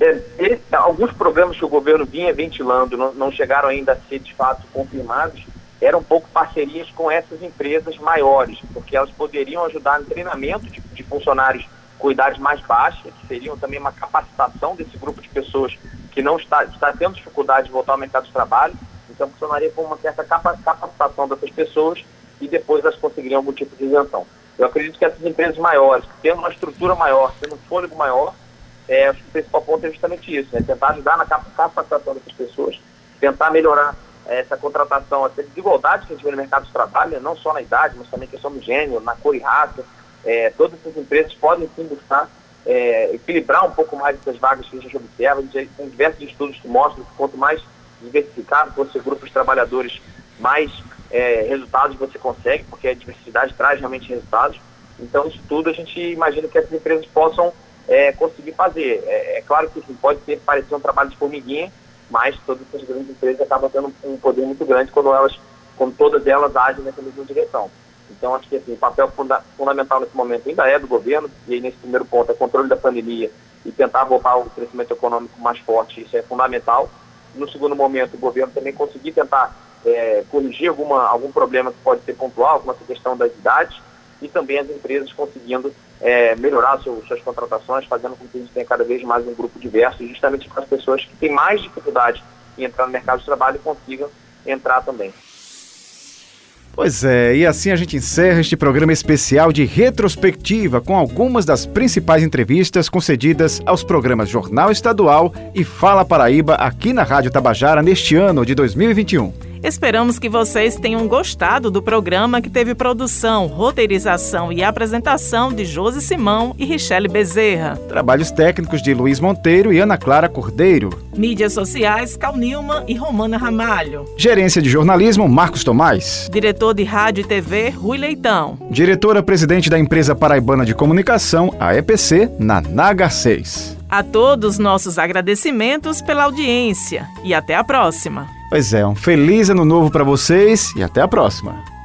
É, esse, alguns programas que o governo vinha ventilando não, não chegaram ainda a ser de fato confirmados eram um pouco parcerias com essas empresas maiores, porque elas poderiam ajudar no treinamento de, de funcionários com idades mais baixas, que seriam também uma capacitação desse grupo de pessoas que não está, está tendo dificuldade de voltar ao mercado de trabalho. Então, funcionaria com uma certa capacitação dessas pessoas e depois elas conseguiriam algum tipo de isenção. Eu acredito que essas empresas maiores, tendo uma estrutura maior, tendo um fôlego maior, é, acho que o principal ponto é justamente isso, né? tentar ajudar na capacitação dessas pessoas, tentar melhorar essa contratação, essa desigualdade que a gente vê no mercado de trabalho, não só na idade, mas também questão do gênero, na cor e raça. É, todas essas empresas podem sim buscar é, equilibrar um pouco mais essas vagas que a gente observa. A gente tem diversos estudos que mostram que quanto mais diversificado for seu grupo de trabalhadores, mais é, resultados você consegue, porque a diversidade traz realmente resultados. Então, isso tudo a gente imagina que essas empresas possam é, conseguir fazer. É, é claro que pode ser parecer um trabalho de formiguinha, mas todas essas grandes empresas acabam tendo um poder muito grande quando elas, quando todas elas agem nessa mesma direção. Então, acho que assim, o papel funda fundamental nesse momento ainda é do governo, e aí nesse primeiro ponto é controle da pandemia e tentar voltar ao crescimento econômico mais forte, isso é fundamental. No segundo momento, o governo também conseguir tentar é, corrigir alguma, algum problema que pode ser pontual, como essa questão das idades, e também as empresas conseguindo é, melhorar seu, suas contratações, fazendo com que a gente tenha cada vez mais um grupo diverso, justamente para as pessoas que têm mais dificuldade em entrar no mercado de trabalho consigam entrar também. Pois é, e assim a gente encerra este programa especial de retrospectiva com algumas das principais entrevistas concedidas aos programas Jornal Estadual e Fala Paraíba aqui na Rádio Tabajara neste ano de 2021. Esperamos que vocês tenham gostado do programa que teve produção, roteirização e apresentação de Josi Simão e Richelle Bezerra. Trabalhos técnicos de Luiz Monteiro e Ana Clara Cordeiro. Mídias sociais, Cal Nilman e Romana Ramalho. Gerência de jornalismo, Marcos Tomás. Diretor de rádio e TV, Rui Leitão. Diretora-presidente da empresa paraibana de comunicação, a EPC, Nanaga 6. A todos nossos agradecimentos pela audiência e até a próxima. Pois é, um feliz ano novo para vocês e até a próxima.